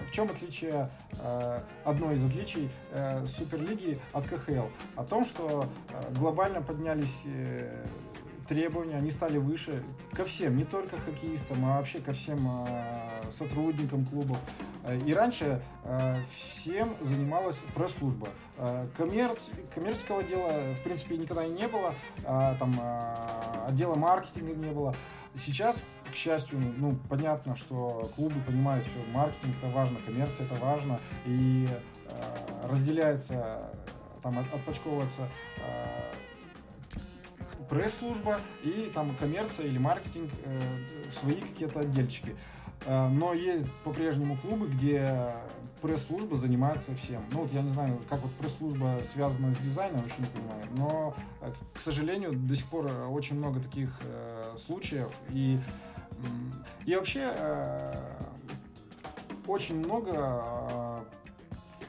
в чем отличие, э, одно из отличий э, Суперлиги от КХЛ? О том, что э, глобально поднялись э, требования, они стали выше ко всем, не только хоккеистам, а вообще ко всем э, сотрудникам клубов. И раньше э, всем занималась пресс-служба. Э, коммерц, коммерческого дела, в принципе, никогда и не было, там отдела маркетинга не было. Сейчас, к счастью, ну, понятно, что клубы понимают, что маркетинг это важно, коммерция это важно, и разделяется, там отпочковывается пресс-служба и там коммерция или маркетинг, э, свои какие-то отдельчики. Э, но есть по-прежнему клубы, где пресс-служба занимается всем. Ну вот я не знаю, как вот пресс-служба связана с дизайном, вообще не понимаю. Но, э, к сожалению, до сих пор очень много таких э, случаев. И, и вообще э, очень много э,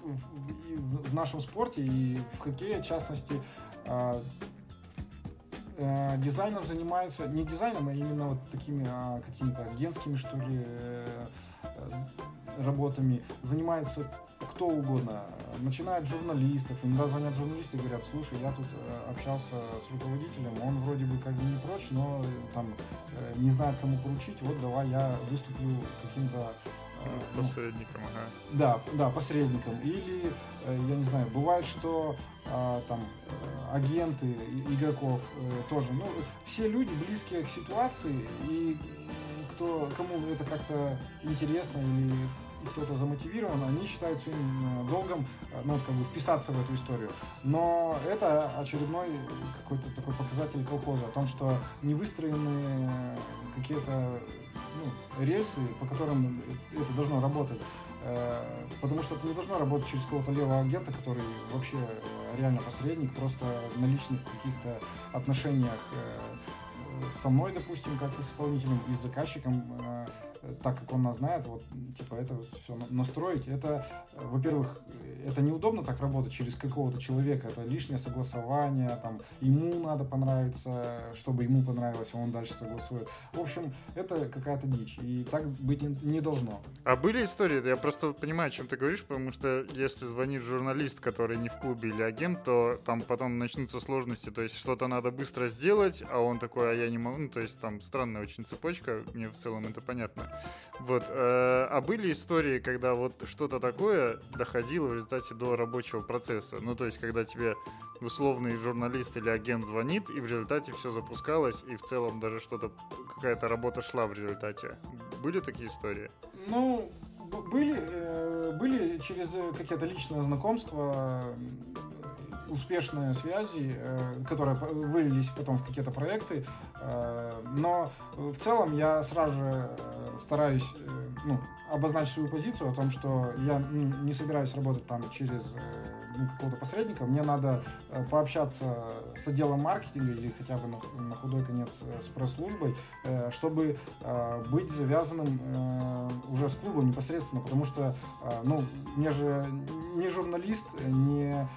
в, в нашем спорте и в хоккее, в частности, э, э, дизайном занимается, не дизайном, а именно вот такими а, какими-то агентскими, что ли, э, э, работами, занимается кто угодно. Начинает журналистов, иногда звонят журналисты и говорят, слушай, я тут э, общался с руководителем, он вроде бы как бы не прочь, но э, там э, не знает, кому поручить, вот давай я выступлю каким-то ну, посредником, ага. Да, да, посредником. Или, я не знаю, бывает, что а, там э, агенты игроков э, тоже. Ну, все люди близкие к ситуации, и кто, кому это как-то интересно или кто-то замотивирован, они считают своим э, долгом ну, как бы вписаться в эту историю. Но это очередной какой-то такой показатель колхоза о том, что не выстроены какие-то ну, рельсы, по которым это должно работать. Э, потому что это не должно работать через кого-то левого агента, который вообще э, реально посредник, просто на личных каких-то отношениях э, со мной, допустим, как исполнителем и с заказчиком так как он нас знает, вот, типа, это вот все настроить, это, э, во-первых, это неудобно так работать через какого-то человека, это лишнее согласование, там, ему надо понравиться, чтобы ему понравилось, а он дальше согласует. В общем, это какая-то дичь, и так быть не, не должно. А были истории, я просто понимаю, о чем ты говоришь, потому что если звонит журналист, который не в клубе или агент, то там потом начнутся сложности, то есть что-то надо быстро сделать, а он такой, а я не могу, ну, то есть там странная очень цепочка, мне в целом это понятно. Вот. Э, а были истории, когда вот что-то такое доходило в результате до рабочего процесса? Ну, то есть, когда тебе условный журналист или агент звонит, и в результате все запускалось, и в целом даже что-то, какая-то работа шла в результате. Были такие истории? Ну, были, э, были через какие-то личные знакомства успешные связи, э, которые вылились потом в какие-то проекты. Э, но в целом я сразу же э, стараюсь ну, обозначить свою позицию о том, что я ну, не собираюсь работать там через э, ну, какого-то посредника, мне надо э, пообщаться с отделом маркетинга или хотя бы на, на худой конец э, с пресс-службой, э, чтобы э, быть завязанным э, уже с клубом непосредственно, потому что, э, ну, мне же не журналист, не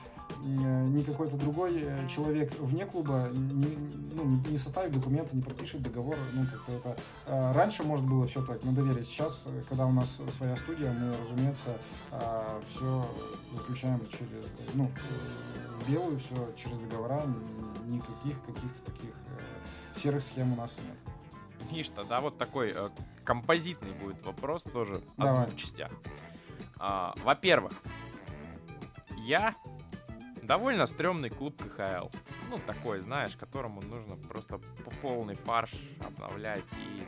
ни какой-то другой э, человек вне клуба не, ну, не, составит документы, не подпишет договор. Ну, как-то это... А, раньше, может, было все так на доверие. Сейчас, э, когда у нас своя студия, мы, разумеется, все заключаем через, ну, э, в белую, все через договора. Никаких каких-то таких серых схем у нас нет. Миш, тогда вот такой э, композитный будет вопрос тоже Давай. о двух частях. А, во-первых, я довольно стрёмный клуб КХЛ. Ну, такой, знаешь, которому нужно просто полный фарш обновлять и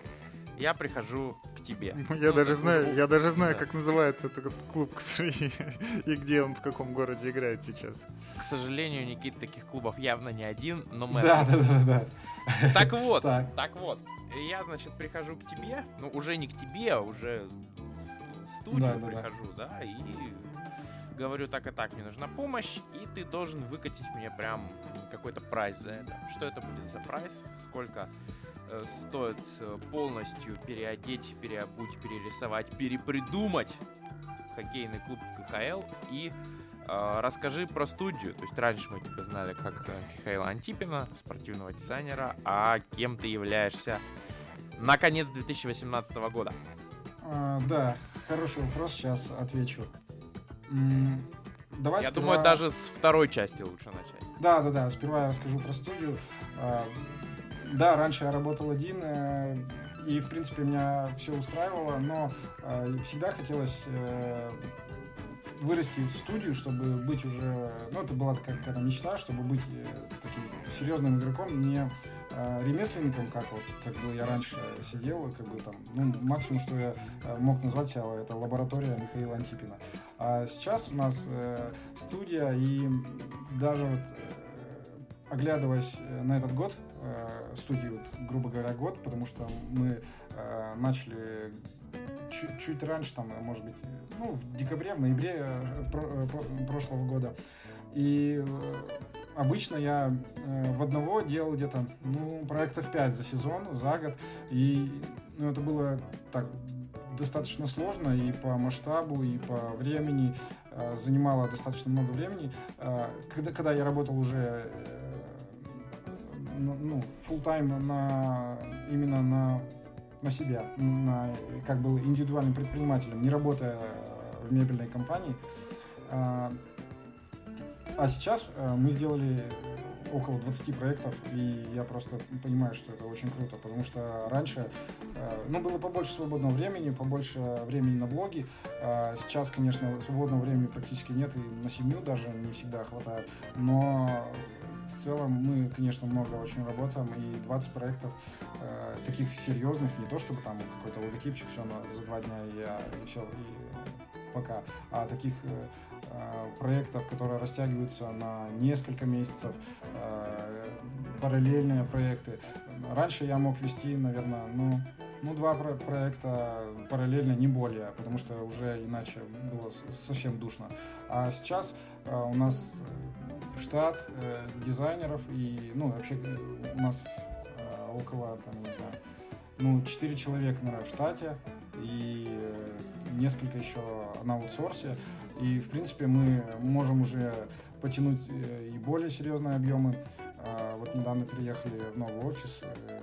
я прихожу к тебе. Я ну, даже знаю, клуб. я даже знаю, да. как называется этот клуб, к сожалению, и где он, в каком городе играет сейчас. К сожалению, Никит, таких клубов явно не один, но мы... Да, да, да, да. Так вот, так. так вот. Я, значит, прихожу к тебе, ну, уже не к тебе, а уже студию да, прихожу, да, да, и говорю так и так, мне нужна помощь, и ты должен выкатить мне прям какой-то прайс за это. Что это будет за прайс? Сколько э, стоит э, полностью переодеть, переобуть, перерисовать, перепридумать хоккейный клуб в КХЛ и э, расскажи про студию. То есть раньше мы тебя знали как э, Михаила Антипина, спортивного дизайнера, а кем ты являешься на конец 2018 года? А, да, хороший вопрос, сейчас отвечу. Давай я сперва... думаю, даже с второй части лучше начать. Да, да, да. Сперва я расскажу про студию. А, да, раньше я работал один, э, и, в принципе, меня все устраивало, но э, всегда хотелось э, вырасти в студию, чтобы быть уже... Ну, это была такая какая-то мечта, чтобы быть таким серьезным игроком, не э, ремесленником, как вот как бы я раньше сидел, как бы там, ну, максимум, что я мог назвать себя, это лаборатория Михаила Антипина. А сейчас у нас э, студия, и даже вот э, оглядываясь на этот год, э, студию, вот, грубо говоря, год, потому что мы э, начали чуть, чуть раньше, там, может быть, ну, в декабре, в ноябре э, э, про, прошлого года. И э, обычно я э, в одного делал где-то, ну, проектов 5 за сезон, за год. И ну, это было так достаточно сложно и по масштабу, и по времени. Э, занимало достаточно много времени. Э, когда, когда я работал уже э, ну, full time на, именно на, на себя, на, как был индивидуальным предпринимателем, не работая в мебельной компании. А сейчас мы сделали около 20 проектов, и я просто понимаю, что это очень круто, потому что раньше, э, ну, было побольше свободного времени, побольше времени на блоги. А сейчас, конечно, свободного времени практически нет, и на семью даже не всегда хватает, но в целом мы, конечно, много очень работаем, и 20 проектов э, таких серьезных, не то чтобы там какой-то логотипчик все на, за два дня и, и все, и пока, а таких э, Э, проектов, которые растягиваются на несколько месяцев, э, параллельные проекты. Раньше я мог вести, наверное, ну, ну, два про проекта параллельно, не более, потому что уже иначе было совсем душно. А сейчас э, у нас штат э, дизайнеров и, ну, вообще у нас э, около, там, не знаю, ну, 4 человека, в штате и несколько еще на аутсорсе. И, в принципе, мы можем уже потянуть э, и более серьезные объемы. А, вот недавно переехали в новый офис. Э,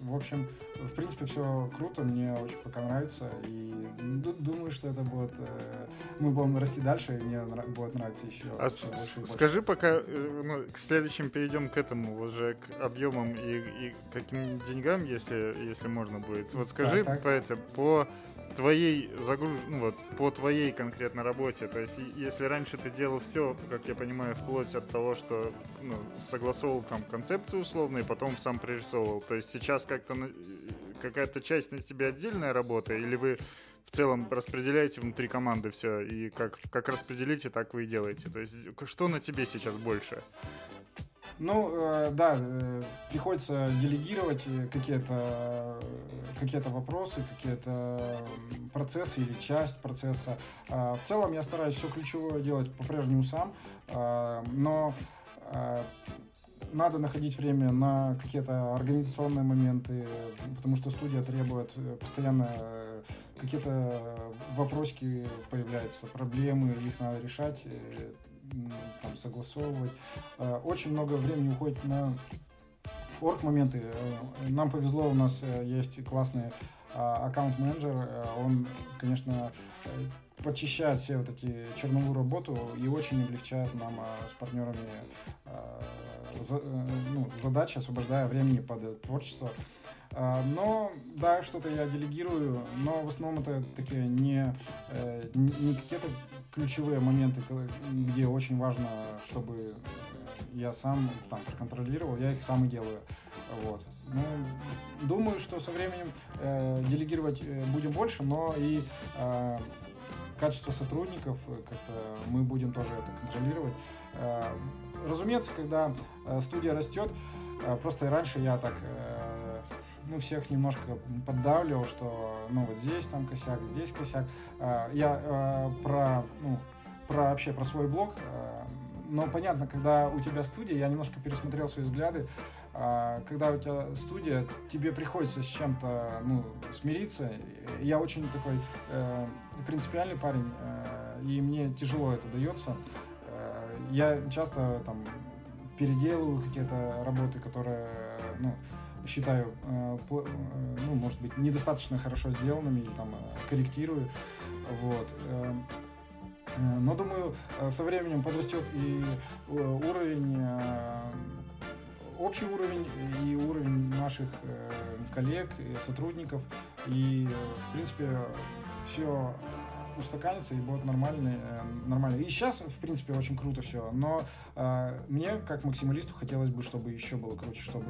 в общем, в принципе, все круто, мне очень пока нравится. И думаю, что это будет... Э, мы будем расти дальше, и мне будет нравиться еще. А больше скажи, пока ну, к следующим перейдем к этому, уже к объемам и, и каким деньгам, если, если можно будет. Вот скажи так, так. по это, по твоей загруж... ну, вот, по твоей конкретно работе. То есть, если раньше ты делал все, как я понимаю, вплоть от того, что ну, согласовывал там концепцию условно, и потом сам прорисовывал. То есть сейчас как-то на... какая-то часть на тебе отдельная работа, или вы в целом распределяете внутри команды все, и как, как распределите, так вы и делаете. То есть, что на тебе сейчас больше? Ну, э, да, э, приходится делегировать какие-то какие вопросы, какие-то процессы или часть процесса. А, в целом я стараюсь все ключевое делать по-прежнему сам, а, но а, надо находить время на какие-то организационные моменты, потому что студия требует постоянно какие-то вопросики появляются, проблемы, их надо решать там, согласовывать. Э, очень много времени уходит на орг-моменты. Э, нам повезло, у нас э, есть классный а, аккаунт-менеджер. Он, конечно, подчищает все вот эти черновую работу и очень облегчает нам с партнерами ну, задачи, освобождая времени под творчество. Но, да, что-то я делегирую, но в основном это такие не, не какие-то ключевые моменты, где очень важно, чтобы я сам там проконтролировал, я их сам и делаю. Вот. Ну, думаю, что со временем э, делегировать э, будем больше, но и э, качество сотрудников э, как-то мы будем тоже это контролировать. Э, разумеется, когда э, студия растет, просто раньше я так ну, всех немножко поддавливал, что, ну, вот здесь там косяк, здесь косяк. Я про, ну, про вообще про свой блог, но понятно, когда у тебя студия, я немножко пересмотрел свои взгляды, когда у тебя студия, тебе приходится с чем-то ну, смириться. Я очень такой э, принципиальный парень, э, и мне тяжело это дается. Э, я часто там переделываю какие-то работы, которые ну, считаю, э, э, ну, может быть, недостаточно хорошо сделанными или там э, корректирую. Вот. Но думаю, со временем подрастет и уровень, общий уровень, и уровень наших коллег, и сотрудников. И, в принципе, все устаканится и будет нормально, нормально. И сейчас, в принципе, очень круто все. Но мне, как максималисту, хотелось бы, чтобы еще было круче, чтобы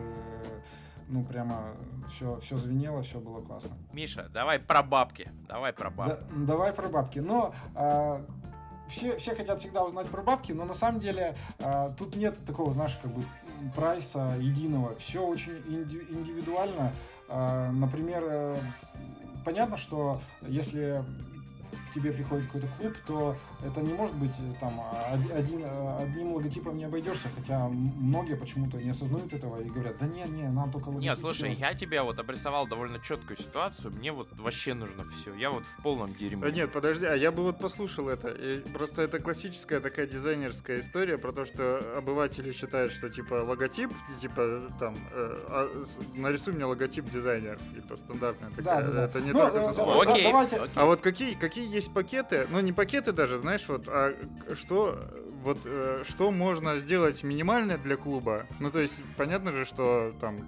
ну, прямо все, все звенело, все было классно. Миша, давай про бабки. Давай про бабки. Да, давай про бабки. Но а, все, все хотят всегда узнать про бабки, но на самом деле а, тут нет такого, знаешь, как бы прайса единого. Все очень инди- индивидуально. А, например, э, понятно, что если тебе приходит какой-то клуб, то это не может быть э, там один, э, одним логотипом не обойдешься, хотя многие почему-то не осознают этого и говорят, да не, не, нам только логотип. Нет, слушай, я тебе вот обрисовал довольно четкую ситуацию, мне вот вообще нужно все, я вот в полном дерьме. Да нет, подожди, а я бы вот послушал это. И просто это классическая такая дизайнерская история про то, что обыватели считают, что типа логотип, типа там, э, а, нарисуй мне логотип дизайнер, типа стандартная такая. Да, да, да. Это не ну, только э, да, окей, давайте. окей. А вот какие, какие есть есть пакеты, ну не пакеты даже, знаешь, вот, а что, вот, э, что можно сделать минимальное для клуба? Ну, то есть, понятно же, что там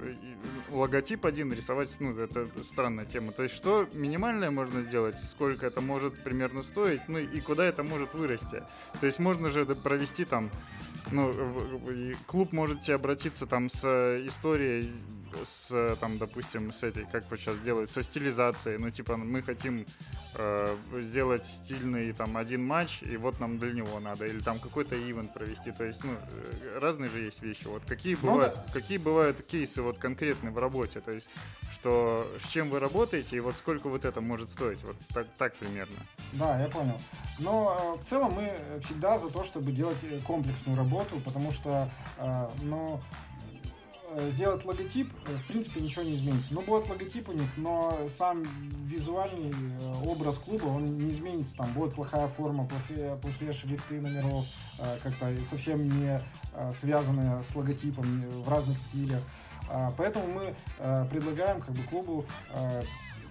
логотип один рисовать, ну, это странная тема. То есть, что минимальное можно сделать, сколько это может примерно стоить, ну, и куда это может вырасти. То есть, можно же провести там, ну, клуб можете обратиться там с историей с, там, допустим, с этой, как вот сейчас делают, со стилизацией. Ну, типа, мы хотим э, сделать стильный, там, один матч, и вот нам для него надо. Или там какой-то ивент провести. То есть, ну, э, разные же есть вещи. Вот какие ну, бывают, да. какие бывают кейсы вот конкретные в работе? То есть, что с чем вы работаете, и вот сколько вот это может стоить? Вот так, так примерно. Да, я понял. Но э, в целом мы всегда за то, чтобы делать комплексную работу, потому что, э, ну, Э, сделать логотип, э, в принципе, ничего не изменится. Ну, будет логотип у них, но сам визуальный образ клуба, он не изменится. Там будет плохая форма, плохие, плохие шрифты номеров, как-то совсем не связанные с логотипом в разных стилях. Поэтому мы предлагаем как бы клубу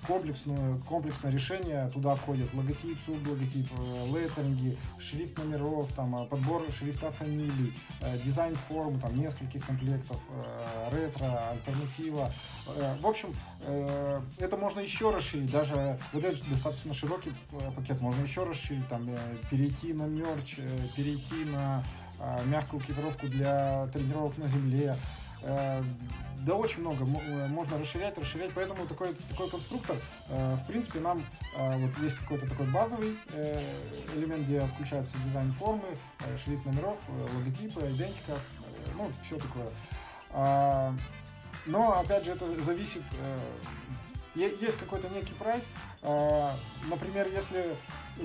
комплексную, комплексное решение. Туда входит логотип, сублоготип, э, леттеринги, шрифт номеров, там, э, подбор шрифта фамилий, э, дизайн форм, там, нескольких комплектов, ретро, альтернатива. В общем, это можно еще расширить. Даже вот этот достаточно широкий пакет можно еще расширить, там, перейти на мерч, перейти на мягкую экипировку для тренировок на земле, да очень много э, можно расширять, расширять, поэтому такой, такой конструктор, э, в принципе, нам вот есть какой-то такой базовый элемент, где включается дизайн формы, шрифт номеров, логотипы, идентика, ну, все такое. А, но, опять же, это зависит, э, есть какой-то некий прайс. Например, если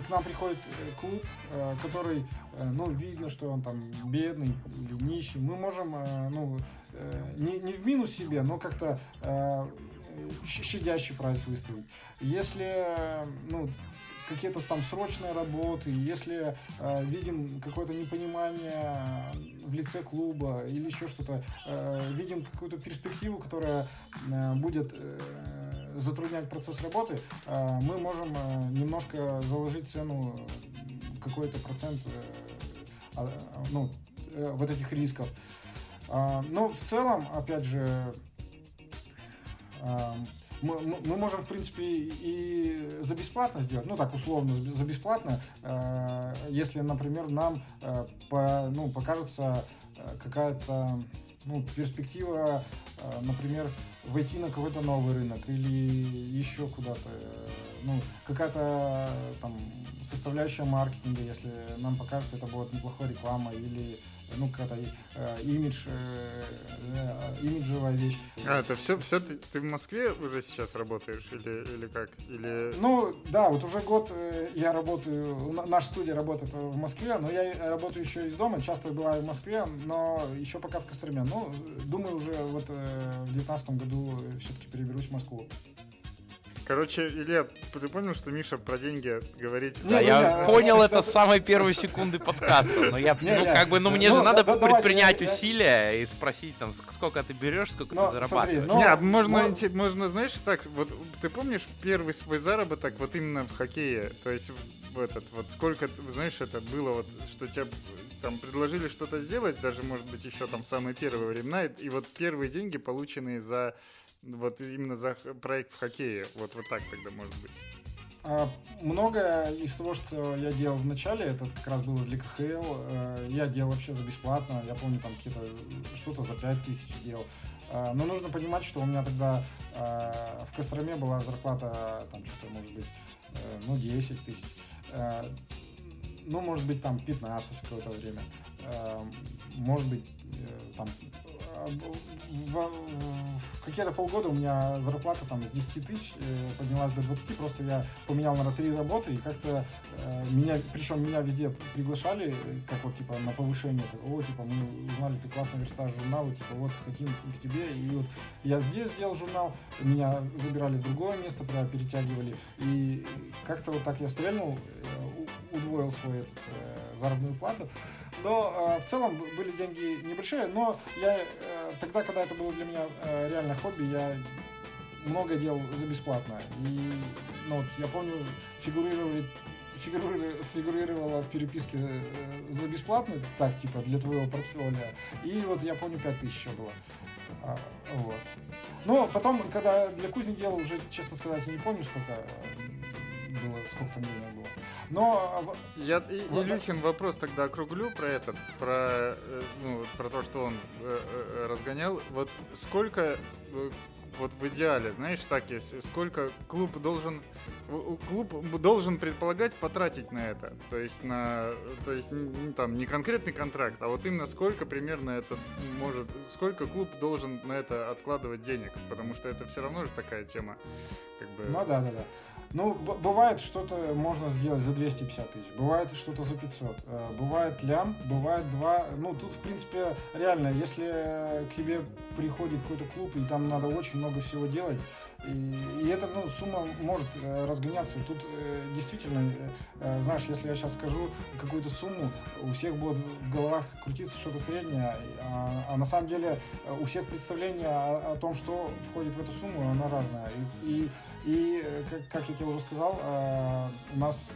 к нам приходит э, клуб, э, который, ну, видно, что он там бедный или нищий, мы можем, ну, не, не в минус себе, но как-то щадящий прайс выставить. Если, ну, какие-то там срочные работы, если э, видим какое-то непонимание в лице клуба или еще что-то, э, видим какую-то перспективу, которая э, будет э, затруднять процесс работы, э, мы можем э, немножко заложить цену какой-то процент э, э, ну, э, вот этих рисков. Э, но в целом, опять же, э, мы, мы можем, в принципе, и за бесплатно сделать, ну так условно, за бесплатно, э, если, например, нам э, ну, покажется э, какая-то ну, перспектива, э, например, войти на какой-то новый рынок или еще куда-то, э, ну, какая-то там составляющая маркетинга, если нам покажется, это будет неплохая реклама или ну, какая-то э, имидж, э, э, имиджевая вещь. А, это все, все ты, ты в Москве уже сейчас работаешь или, или как? Или... Ну, да, вот уже год э, я работаю, наша студия работает в Москве, но я работаю еще из дома, часто бываю в Москве, но еще пока в Костроме. Ну, думаю, уже вот э, в 2019 году все-таки переберусь в Москву. Короче, Илья, ты понял, что Миша про деньги говорить? Да, я понял это с самой первой секунды подкаста. Но я, ну, как бы, ну, мне же надо предпринять усилия и спросить, там, сколько ты берешь, сколько ты зарабатываешь. Не, а можно, можно, знаешь, так, вот, ты помнишь первый свой заработок вот именно в хоккее? То есть, в этот, вот сколько, знаешь, это было, вот, что тебе там предложили что-то сделать, даже, может быть, еще там самые первые времена, и вот первые деньги, полученные за вот именно за проект в хоккее. Вот, вот так тогда может быть. А, многое из того, что я делал в начале, это как раз было для КХЛ. Э, я делал вообще за бесплатно. Я помню, там какие-то что-то за 5 тысяч делал. А, но нужно понимать, что у меня тогда а, в Костроме была зарплата, там что-то, может быть, э, ну, 10 тысяч. Э, ну, может быть, там 15 в какое-то время. Может быть, там какие-то полгода у меня зарплата там с 10 тысяч э, поднялась до 20, просто я поменял, наверное, три работы, и как-то э, меня, причем меня везде приглашали, как вот, типа, на повышение, так, о, типа, мы узнали, ты классно верстаешь журналы, типа, вот, хотим к тебе, и вот я здесь сделал журнал, меня забирали в другое место, прям перетягивали, и как-то вот так я стрельнул, э, удвоил свою этот, э, заработную плату, но э, в целом были деньги небольшие, но я э, тогда, когда это было для меня э, реально хобби, я много делал за бесплатно. И ну, вот, я помню, фигурировали фигурировала, фигурировала в переписке э, за бесплатно, так, типа, для твоего портфеля. И вот я помню, 5000 еще было. А, вот. Но потом, когда для кузни делал, уже, честно сказать, я не помню, сколько э, было, сколько там денег было. Но... А, Я, и, вот, Илюхин вопрос тогда округлю про этот, про, э, ну, про то, что он э, э, разгонял. Вот сколько вот в идеале, знаешь, так есть, сколько клуб должен клуб должен предполагать потратить на это, то есть на, то есть там не конкретный контракт, а вот именно сколько примерно это может, сколько клуб должен на это откладывать денег, потому что это все равно же такая тема, как бы. Ну да, да, да. Ну, бывает что-то можно сделать за 250 тысяч, бывает что-то за 500, э, бывает лям, бывает два. Ну, тут, в принципе, реально, если к тебе приходит какой-то клуб, и там надо очень много всего делать, и, и эта ну, сумма может э, разгоняться. Тут э, действительно, знаешь, если я сейчас скажу какую-то сумму, у всех будет в головах крутиться что-то среднее, а, а на самом деле у всех представление о, о том, что входит в эту сумму, оно разное. И, и, и как, как я тебе уже сказал, э, у нас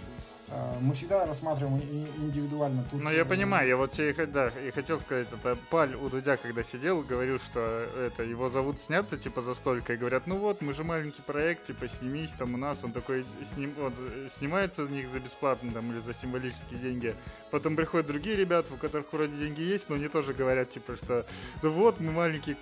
Э, мы всегда рассматриваем индивидуально. Тут... Ну, я понимаю, я вот тебе да, и хотел сказать, это Паль у Дудя, когда сидел, говорил, что это его зовут сняться, типа, за столько, и говорят, ну вот, мы же маленький проект, типа, снимись там у нас, он такой, сним, вот, снимается у них за бесплатно, там, или за символические деньги, Потом приходят другие ребята, у которых вроде деньги есть, но они тоже говорят, типа, что ну вот, мы маленький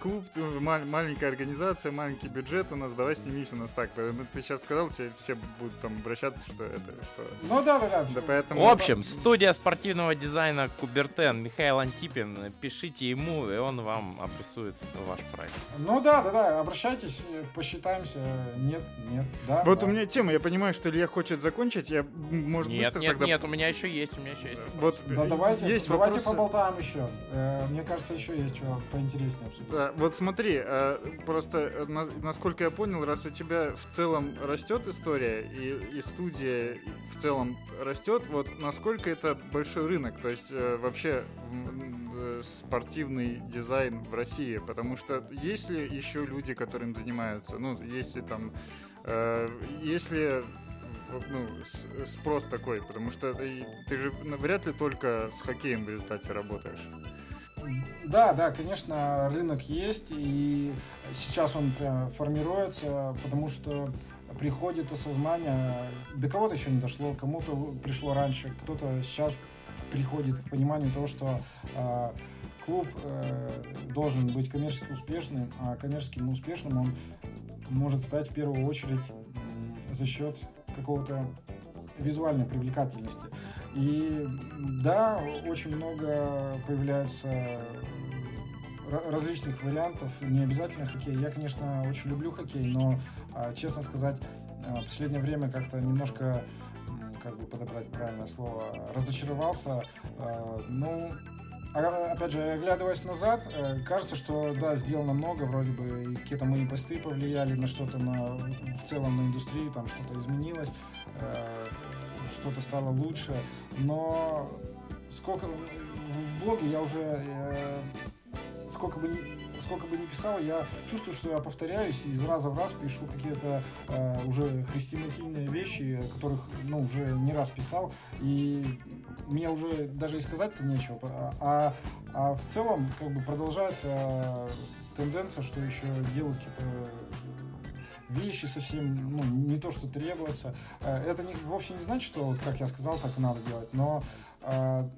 клуб, э, маленькая организация, маленький бюджет у нас, давай снимись у нас так. Ты сейчас сказал, тебе все будут там обращаться, что это... Что... Ну да, да, да. да поэтому... В общем, студия спортивного дизайна Кубертен, Михаил Антипин, пишите ему, и он вам обрисует ваш проект. Ну да, да, да, обращайтесь, посчитаемся. Нет, нет, да. Вот да. у меня тема, я понимаю, что Илья хочет закончить, я, может, нет, быстро нет, тогда... Нет, у меня еще есть, у меня еще есть. Вот, да давайте, есть давайте вопросы... поболтаем еще. Э, мне кажется, еще есть что поинтереснее обсудить. Да, вот смотри, э, просто, э, насколько я понял, раз у тебя в целом растет история, и, и студия в целом растет, вот насколько это большой рынок, то есть вообще спортивный дизайн в России, потому что есть ли еще люди, которым занимаются, ну, если там, если ну, спрос такой, потому что ты же вряд ли только с хоккеем в результате работаешь. Да, да, конечно, рынок есть, и сейчас он формируется, потому что приходит осознание, до кого-то еще не дошло, кому-то пришло раньше, кто-то сейчас приходит к пониманию того, что э, клуб э, должен быть коммерчески успешным, а коммерчески успешным он может стать в первую очередь за счет какого-то визуальной привлекательности. И да, очень много появляется различных вариантов, не обязательно хоккей. Я, конечно, очень люблю хоккей, но, а, честно сказать, а, в последнее время как-то немножко, как бы подобрать правильное слово, разочаровался. А, ну, опять же, оглядываясь назад, э, кажется, что да, сделано много, вроде бы какие-то мои посты повлияли на что-то на, в целом на индустрию, там что-то изменилось, э, что-то стало лучше, но сколько в блоге я уже э, сколько бы сколько бы ни писал, я чувствую, что я повторяюсь и из раза в раз пишу какие-то э, уже хрестоматийные вещи, которых ну, уже не раз писал, и мне уже даже и сказать-то нечего. А, а в целом как бы продолжается тенденция, что еще делают какие-то вещи совсем ну, не то, что требуется. Э, это не, вовсе не значит, что, как я сказал, так надо делать, но э,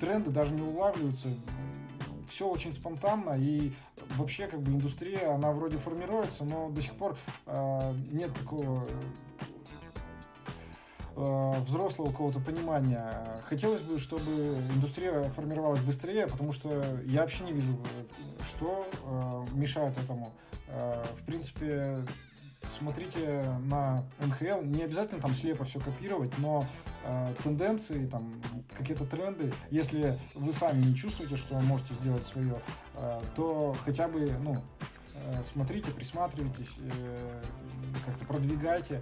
тренды даже не улавливаются все очень спонтанно, и вообще как бы индустрия, она вроде формируется, но до сих пор э, нет такого э, взрослого какого-то понимания. Хотелось бы, чтобы индустрия формировалась быстрее, потому что я вообще не вижу, что э, мешает этому. Э, в принципе, смотрите на НХЛ, не обязательно там слепо все копировать, но э, тенденции, там какие-то тренды, если вы сами не чувствуете, что можете сделать свое, э, то хотя бы, ну, э, смотрите, присматривайтесь, э, как-то продвигайте.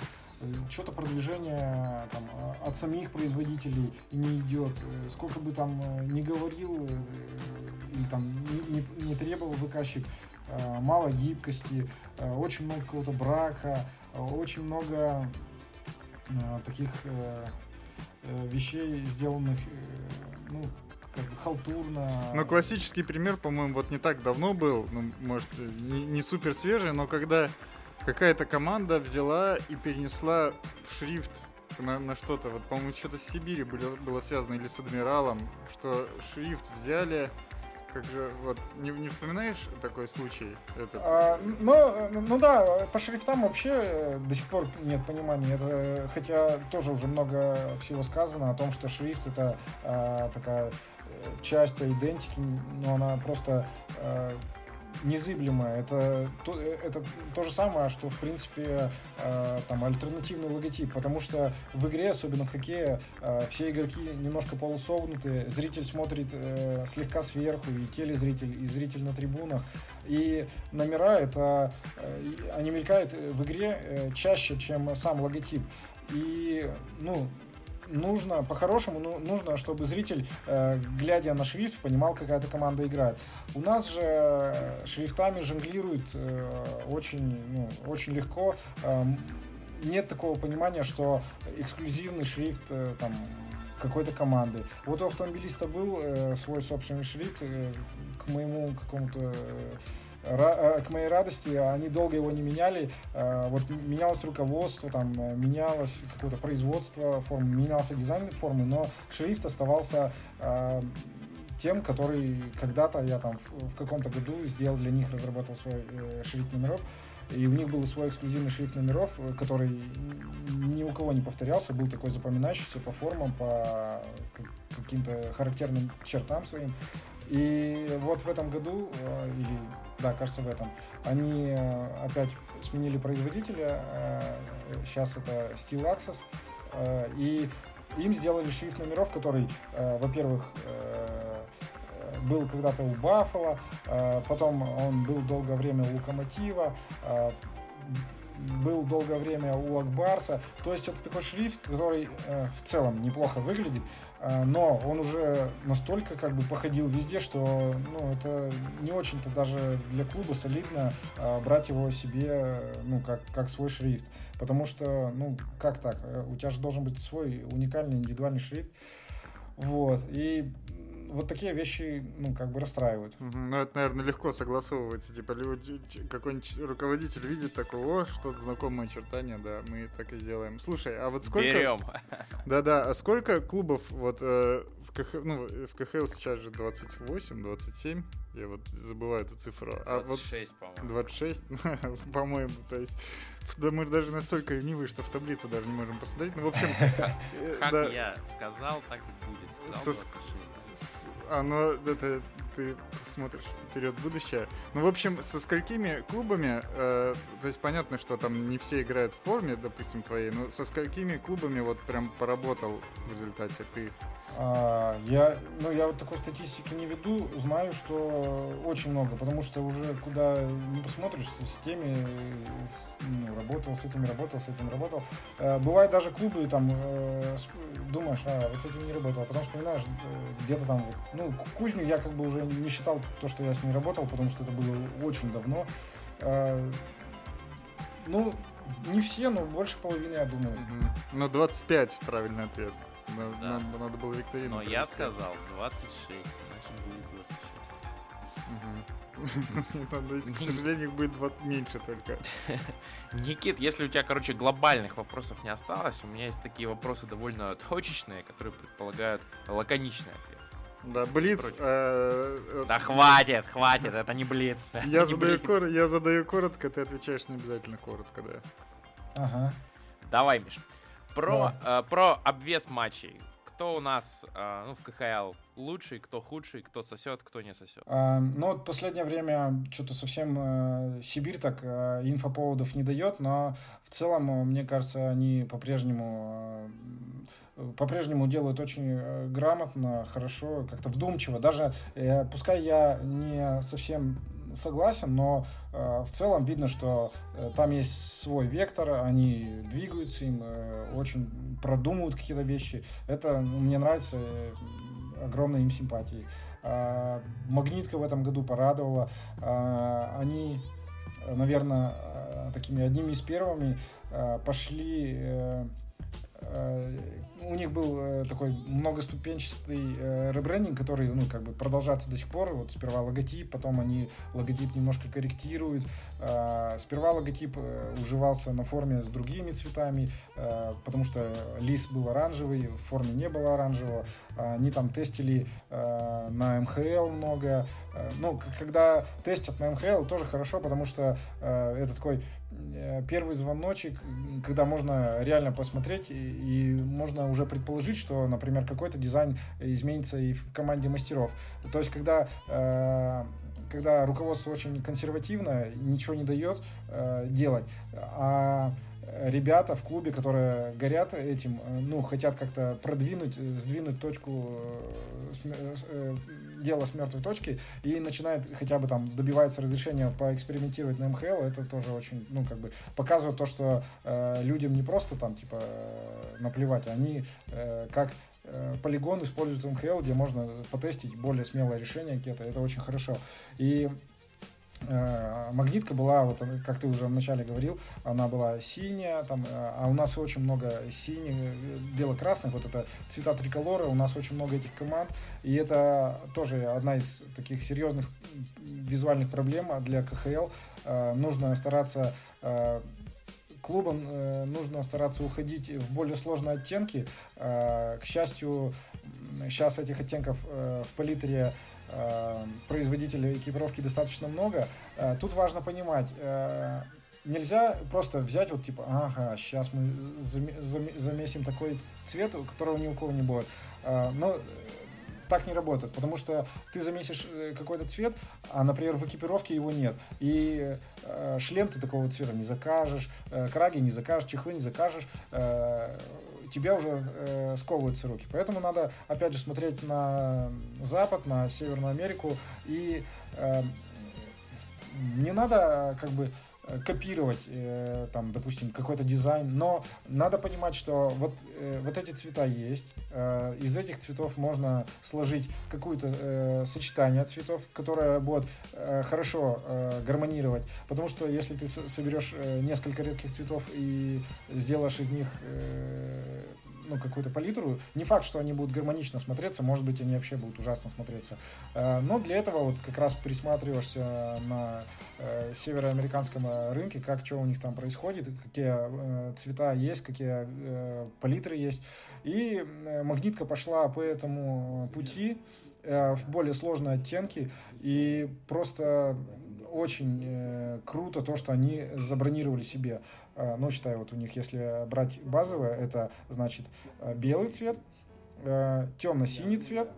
Что-то продвижение там, от самих производителей не идет. Сколько бы там э, не говорил э, или там не, не, не требовал заказчик, Э, мало гибкости, э, очень много какого-то брака, э, очень много таких вещей, сделанных ну, как бы халтурно. Ну, классический пример, по-моему, вот не так давно был, ну, может, не, не супер свежий, но когда какая-то команда взяла и перенесла шрифт на, на что-то, вот, по-моему, что-то с Сибири было, было связано, или с Адмиралом, что шрифт взяли, как же, вот, не, не вспоминаешь такой случай? Этот? А, ну, ну да, по шрифтам вообще э, до сих пор нет понимания. Это, хотя тоже уже много всего сказано о том, что шрифт это а, такая э, часть идентики, но она просто а, незыблемое. Это то, это то же самое, что, в принципе, э, там, альтернативный логотип. Потому что в игре, особенно в хоккее, э, все игроки немножко полусогнутые. Зритель смотрит э, слегка сверху, и телезритель, и зритель на трибунах. И номера, это, э, они мелькают в игре э, чаще, чем сам логотип. И, ну, нужно, по-хорошему, ну, нужно, чтобы зритель, э, глядя на шрифт, понимал, какая эта команда играет. У нас же э, шрифтами жонглируют э, очень, ну, очень легко. Э, нет такого понимания, что эксклюзивный шрифт э, там какой-то команды. Вот у автомобилиста был э, свой собственный шрифт, э, к моему какому-то э, к моей радости, они долго его не меняли. Вот менялось руководство, там менялось какое-то производство формы, менялся дизайн формы, но шрифт оставался тем, который когда-то я там в каком-то году сделал для них, разработал свой э, шрифт номеров. И у них был свой эксклюзивный шрифт номеров, э, который ни у кого не повторялся, был такой запоминающийся по формам, по каким-то характерным чертам своим. И вот в этом году, э, или, да, кажется, в этом, они э, опять сменили производителя, сейчас это Steel Access, и им сделали шрифт номеров, который, во-первых, был когда-то у Баффала, потом он был долгое время у Локомотива, был долгое время у Акбарса. То есть это такой шрифт, который э, в целом неплохо выглядит, но он уже настолько как бы походил везде, что ну, это не очень-то даже для клуба солидно брать его себе ну, как, как свой шрифт. Потому что, ну, как так? Э, у тебя же должен быть свой уникальный индивидуальный шрифт. Вот. И вот такие вещи, ну, как бы расстраивают. Ну, это, наверное, легко согласовывается. Типа, какой-нибудь руководитель видит такого, о, что-то знакомое очертание, да, мы так и сделаем. Слушай, а вот сколько... Берем. Да-да, а сколько клубов вот э, в, КХ... ну, в КХЛ сейчас же 28, 27? Я вот забываю эту цифру. 26, а вот по-моему. 26, по-моему, то есть... Да мы даже настолько ленивые, что в таблицу даже не можем посмотреть. Ну, в общем... Как э, я сказал, так и будет. Сказал 26 оно это ты смотришь вперед будущее. Ну, в общем, со сколькими клубами, э, то есть понятно, что там не все играют в форме, допустим, твоей, но со сколькими клубами вот прям поработал в результате ты? А, я, ну, я вот такой статистики не веду, знаю, что очень много, потому что уже куда не посмотришь, с теми ну, работал, с этими работал, с этим работал. Э, бывает даже клубы, там, э, думаешь, а, вот с этим не работал, а потом вспоминаешь, э, где-то там, ну, Кузню я как бы уже не считал то, что я с ней работал, потому что это было очень давно. Ну, не все, но больше половины, я думаю. Ну, 25 правильный ответ. Надо, да. надо, надо было викторину. Но я сказал 26, значит будет 26. К сожалению, их будет меньше только. Никит, если у тебя, короче, глобальных вопросов не осталось, у меня есть такие вопросы довольно точечные, которые предполагают лаконичный ответ. Да, Блиц. Э, э, да хватит, хватит, это не Блиц. Я задаю, кор... я задаю коротко, ты отвечаешь не обязательно коротко, да. Ага. Давай, Миш. Про, э, про обвес матчей. Кто у нас э, ну, в КХЛ лучший, кто худший, кто сосет, кто не сосет? А, ну, вот последнее время что-то совсем э, Сибирь так э, инфоповодов не дает, но в целом, э, мне кажется, они по-прежнему э, по-прежнему делают очень э, грамотно, хорошо, как-то вдумчиво. Даже э, пускай я не совсем согласен, но э, в целом видно, что э, там есть свой вектор, они двигаются им, э, очень продумывают какие-то вещи. Это мне нравится, э, огромной им симпатии. Э, Магнитка в этом году порадовала. Э, они, наверное, э, такими одними из первыми э, пошли э, э у них был э, такой многоступенчатый э, ребрендинг, который, ну, как бы продолжается до сих пор. Вот сперва логотип, потом они логотип немножко корректируют. Э, сперва логотип уживался на форме с другими цветами, потому что лист был оранжевый, в форме не было оранжевого. Они там тестили на МХЛ много. Ну, когда тестят на МХЛ, тоже хорошо, потому что это такой первый звоночек, когда можно реально посмотреть и можно уже предположить, что, например, какой-то дизайн изменится и в команде мастеров. То есть, когда э, когда руководство очень консервативно, ничего не дает э, делать, а ребята в клубе, которые горят этим, э, ну, хотят как-то продвинуть, сдвинуть точку э, дело с мертвой точки и начинает хотя бы там добивается разрешения поэкспериментировать на МХЛ, это тоже очень, ну, как бы показывает то, что э, людям не просто там, типа, э, наплевать, они э, как э, полигон используют МХЛ, где можно потестить более смелое решение какие-то, это очень хорошо. И Э, магнитка была, вот как ты уже вначале говорил, она была синяя, там, э, а у нас очень много синих, бело-красных, вот это цвета триколора, у нас очень много этих команд, и это тоже одна из таких серьезных визуальных проблем для КХЛ. Э, нужно стараться клубам нужно стараться уходить в более сложные оттенки. К счастью, сейчас этих оттенков в палитре Э, производителей экипировки достаточно много. Э, тут важно понимать, э, нельзя просто взять вот типа, ага, сейчас мы замесим такой цвет, которого ни у кого не будет. Но так не работает, потому что ты замесишь какой-то цвет, а, например, в экипировке его нет. И э, шлем ты такого цвета не закажешь, э, краги не закажешь, чехлы не закажешь. Э, тебя уже э, сковываются руки. Поэтому надо, опять же, смотреть на Запад, на Северную Америку. И э, не надо как бы копировать, э, там, допустим, какой-то дизайн, но надо понимать, что вот, э, вот эти цвета есть, из этих цветов можно сложить какое-то сочетание цветов, которое будет хорошо гармонировать, потому что если ты соберешь несколько редких цветов и сделаешь из них ну, какую-то палитру. Не факт, что они будут гармонично смотреться, может быть, они вообще будут ужасно смотреться. Э, но для этого вот как раз присматриваешься на э, североамериканском рынке, как что у них там происходит, какие э, цвета есть, какие палитры есть. И магнитка пошла по этому пути в более сложные оттенки и просто очень круто то, что они забронировали себе Э, ну, считаю, вот у них, если брать базовое, это значит э, белый цвет, э, темно-синий цвет,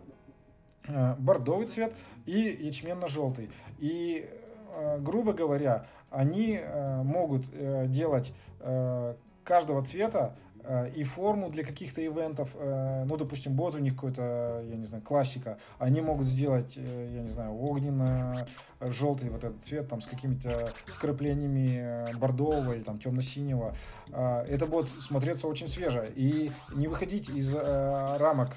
бордовый цвет и ячменно-желтый. И, грубо говоря, они могут делать каждого цвета Э, и форму для каких-то ивентов, э, ну, допустим, бот у них какой-то, я не знаю, классика, они могут сделать, э, я не знаю, огненно-желтый вот этот цвет там с какими-то вкраплениями бордового или там темно-синего. Это будет смотреться очень свеже. И не выходить из рамок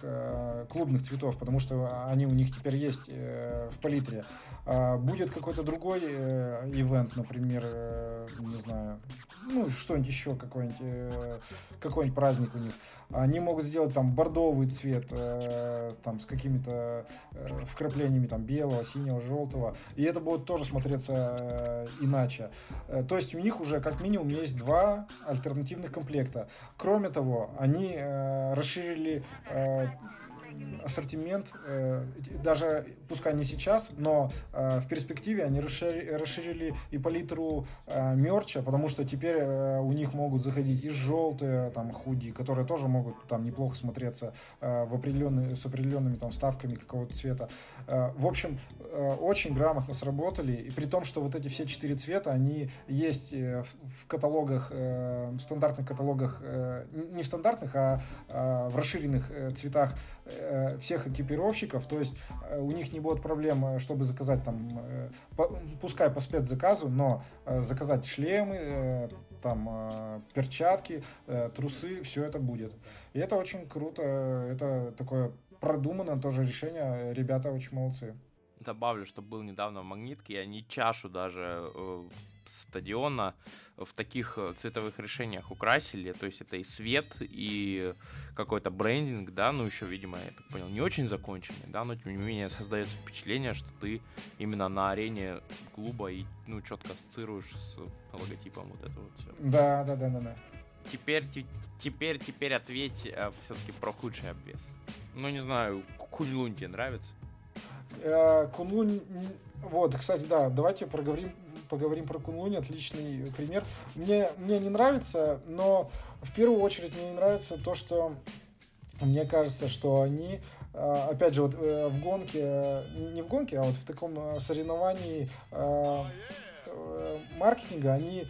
клубных цветов, потому что они у них теперь есть в палитре. Будет какой-то другой ивент, например, не знаю, ну, что-нибудь еще, какой-нибудь какой-нибудь праздник у них. Они могут сделать там бордовый цвет, э, там с какими-то э, вкраплениями там белого, синего, желтого. И это будет тоже смотреться э, иначе. Э, то есть у них уже как минимум есть два альтернативных комплекта. Кроме того, они э, расширили э, ассортимент, э, даже пускай не сейчас, но э, в перспективе они расширили, и палитру э, мерча, потому что теперь у них могут заходить и желтые там худи, которые тоже могут там неплохо смотреться в определенные, с определенными там ставками какого-то цвета. В общем, очень грамотно сработали, и при том, что вот эти все четыре цвета, они есть в каталогах, в стандартных каталогах, не в стандартных, а в расширенных цветах всех экипировщиков, то есть э, у них не будет проблем, э, чтобы заказать там, пускай по спецзаказу, но заказать шлемы, там перчатки, трусы, все это будет. И это очень круто, это такое продуманное тоже решение, ребята очень молодцы. Добавлю, что был недавно в Магнитке, и они чашу даже стадиона в таких э, цветовых решениях украсили. То есть это и свет, и какой-то брендинг, да, ну еще, видимо, я так понял, не очень законченный, да, но тем не менее создается впечатление, что ты именно на арене клуба и, ну, четко ассоциируешь с логотипом вот этого вот все. Да, да, да, да, да. Теперь, теперь, теперь ответь э, все-таки про худший обвес. Ну, не знаю, Куньлунь тебе нравится? Э, Кунлунь, вот, кстати, да, давайте проговорим поговорим про Кунлунь, отличный пример. Мне, мне не нравится, но в первую очередь мне не нравится то, что мне кажется, что они, а, опять же, вот э, в гонке, не в гонке, а вот в таком э, соревновании э, маркетинга, они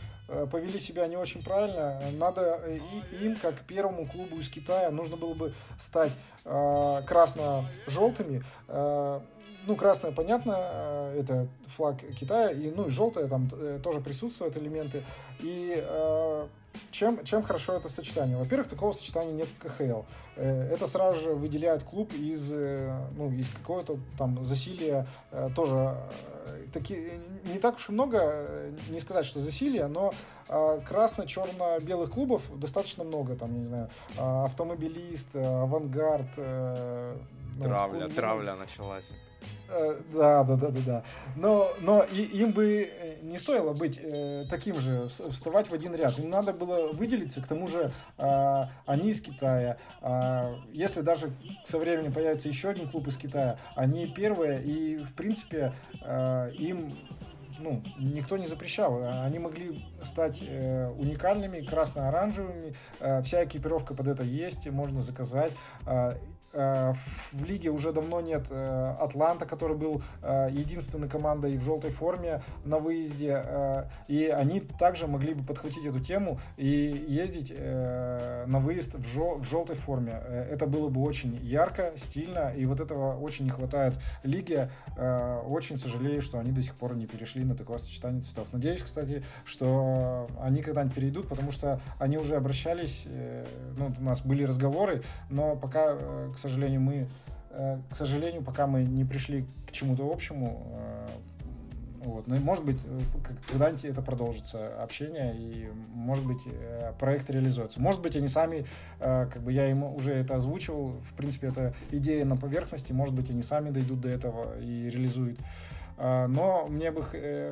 повели себя не очень правильно. Надо и им, как первому клубу из Китая, нужно было бы стать э, красно-желтыми. Э, ну, красное, понятно, э, это флаг Китая, и, ну, и желтое там э, тоже присутствуют элементы. И э, чем, чем хорошо это сочетание? Во-первых, такого сочетания нет в КХЛ. Это сразу же выделяет клуб из, ну, из какого-то там засилия тоже таки, не так уж и много, не сказать, что засилия, но красно-черно-белых клубов достаточно много, там, я не знаю, автомобилист, авангард, Травля, ну, травля началась. Э, да, да, да, да, да. Но, но и, им бы э, не стоило быть э, таким же, вставать в один ряд. Им надо было выделиться. К тому же э, они из Китая. Э, если даже со временем появится еще один клуб из Китая, они первые. И, в принципе, э, им ну, никто не запрещал. Они могли стать э, уникальными, красно-оранжевыми. Э, вся экипировка под это есть, можно заказать. Э, Э, в лиге уже давно нет э, Атланта, который был э, единственной командой в желтой форме на выезде. И они также могли бы подхватить эту тему и ездить на выезд в желтой форме. Это было бы очень ярко, стильно, и вот этого очень не хватает лиге. Очень сожалею, что они до сих пор не перешли на такое сочетание цветов. Надеюсь, кстати, что они когда-нибудь перейдут, потому что они уже обращались, ну, у нас были разговоры, но пока, к сожалению, сожалению, мы, э, к сожалению, пока мы не пришли к чему-то общему, э, вот. Но, может быть, э, когда-нибудь это продолжится общение, и, может быть, проект реализуется. Может быть, они сами, как бы я им уже это озвучивал, в принципе, это идея на поверхности, может быть, они сами дойдут до этого и реализуют. Но мне бы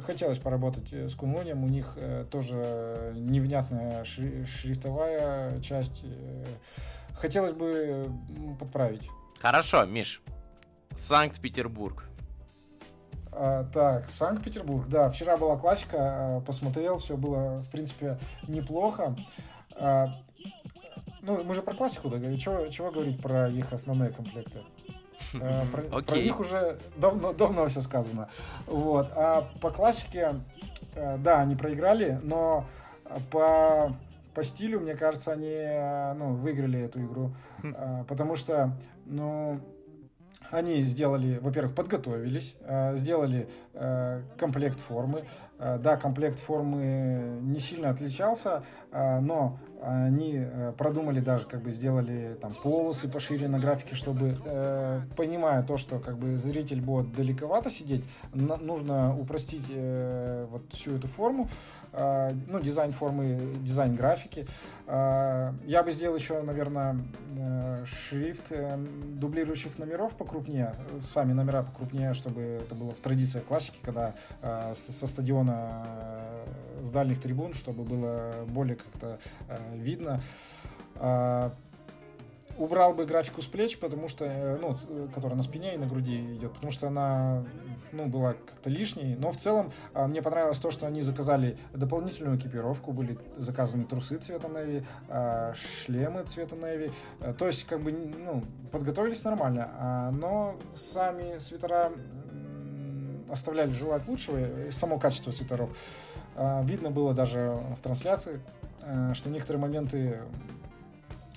хотелось поработать с Кунлонием. У них тоже невнятная шрифтовая часть хотелось бы подправить. Хорошо, Миш. Санкт-Петербург. А, так, Санкт-Петербург, да, вчера была классика, а, посмотрел, все было, в принципе, неплохо. А, ну, мы же про классику да, говорим, чего, чего говорить про их основные комплекты? А, про, okay. про них уже давно, давно все сказано. Вот. А по классике, а, да, они проиграли, но по по стилю, мне кажется, они э, ну, выиграли эту игру. Хм. А, потому что, ну, они сделали, во-первых, подготовились, э, сделали э, комплект формы. Да, комплект формы не сильно отличался, но они продумали даже, как бы сделали там полосы пошире на графике, чтобы, понимая то, что как бы зритель будет далековато сидеть, нужно упростить вот всю эту форму. А, ну, дизайн формы, дизайн графики. А, я бы сделал еще, наверное, э, шрифт э, дублирующих номеров покрупнее, сами номера покрупнее, чтобы это было в традициях классики, когда э, со стадиона с дальних трибун, чтобы было более как-то видно. Убрал бы графику с плеч, потому что, э, ну, э, которая на спине и на груди идет, потому что она, ну, была как-то лишней. Но в целом а, мне понравилось то, что они заказали дополнительную экипировку, были заказаны трусы цвета Navy, а, шлемы цвета Navy. Э, то есть, как бы, ну, подготовились нормально. А, но сами свитера оставляли желать лучшего, само качество свитеров. Видно было даже в трансляции, что некоторые моменты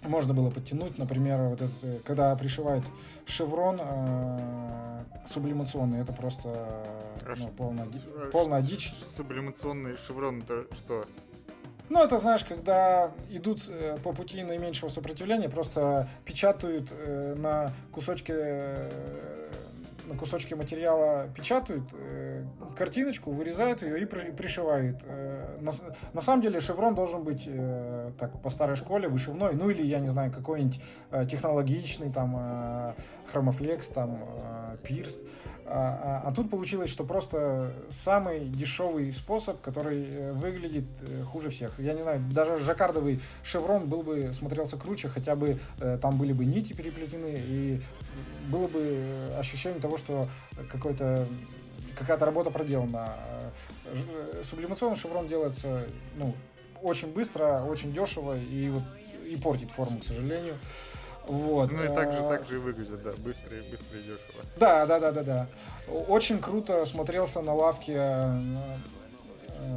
можно было подтянуть, например, вот этот, э, когда пришивают шеврон э, сублимационный, это просто а ну, полная, а полная дичь. Сублимационный шеврон это что? Ну, это, знаешь, когда идут э, по пути наименьшего сопротивления, просто печатают э, на кусочке э, на кусочке материала печатают э, картиночку, вырезают ее и пришивают. Э, на, на самом деле шеврон должен быть э, так по старой школе вышивной, ну или я не знаю какой-нибудь э, технологичный там хромофлекс, там пирст. А, а, а тут получилось, что просто самый дешевый способ, который выглядит хуже всех. Я не знаю, даже жаккардовый шеврон был бы смотрелся круче, хотя бы там были бы нити переплетены, и было бы ощущение того, что какой-то какая-то работа проделана. Сублимационный шеврон делается ну, очень быстро, очень дешево и, вот, и портит форму, к сожалению. Вот. Ну и так же, так же и выглядит, да, быстро и быстро и дешево. Да, да, да, да, да. Очень круто смотрелся на лавке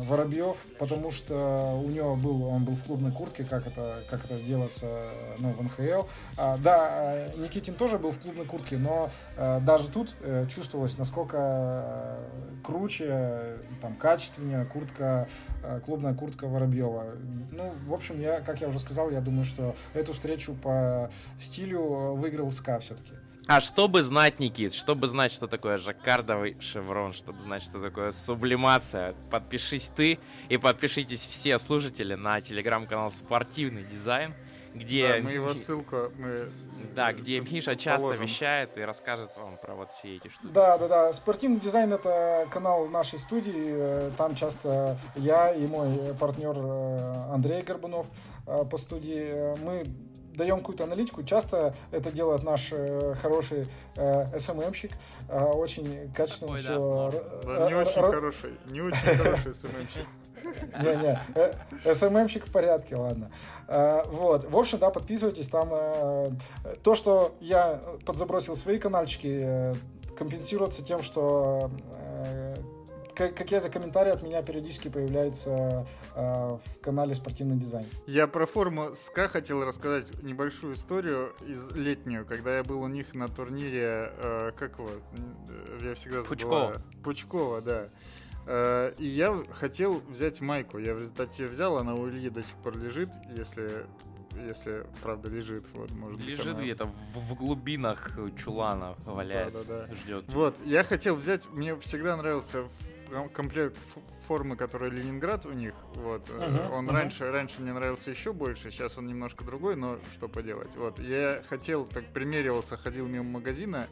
Воробьев, потому что у него был, он был в клубной куртке, как это, как это делается ну, в НХЛ. А, да, Никитин тоже был в клубной куртке, но а, даже тут а, чувствовалось, насколько круче, там, качественнее куртка, а, клубная куртка Воробьева. Ну, в общем, я, как я уже сказал, я думаю, что эту встречу по стилю выиграл СКА все-таки. А чтобы знать, Никит, чтобы знать, что такое жаккардовый шеврон, чтобы знать, что такое сублимация, подпишись ты и подпишитесь все слушатели на телеграм-канал «Спортивный дизайн», где... Да, мы его ссылку... Мы... Да, где Миша часто положим. вещает и расскажет вам про вот все эти штуки. Да, да, да. Спортивный дизайн это канал нашей студии. Там часто я и мой партнер э, Андрей Горбунов э, по студии. Мы даем какую-то аналитику. Часто это делает наш э, хороший э, СММщик. Э, очень качественно Такой, все. Да. Да, не очень хороший, не очень хороший СММщик. Не-не, э, СММщик в порядке, ладно. Э, вот, в общем, да, подписывайтесь. Там э, то, что я подзабросил свои каналчики, компенсируется тем, что какие-то комментарии от меня периодически появляются э, в канале «Спортивный дизайн». Я про форму СКА хотел рассказать небольшую историю из летнюю, когда я был у них на турнире, э, как его, я всегда Пучкова. Пучкова, да. Э, и я хотел взять майку. Я в результате ее взял, она у Ильи до сих пор лежит, если если правда лежит, вот может лежит быть. где-то в, в глубинах чулана валяется, да, да, да. ждет. Вот, я хотел взять, мне всегда нравился комплект формы, который Ленинград у них. Вот. Uh-huh, он uh-huh. раньше, раньше мне нравился еще больше, сейчас он немножко другой, но что поделать. Вот. Я хотел, так примеривался, ходил мимо магазина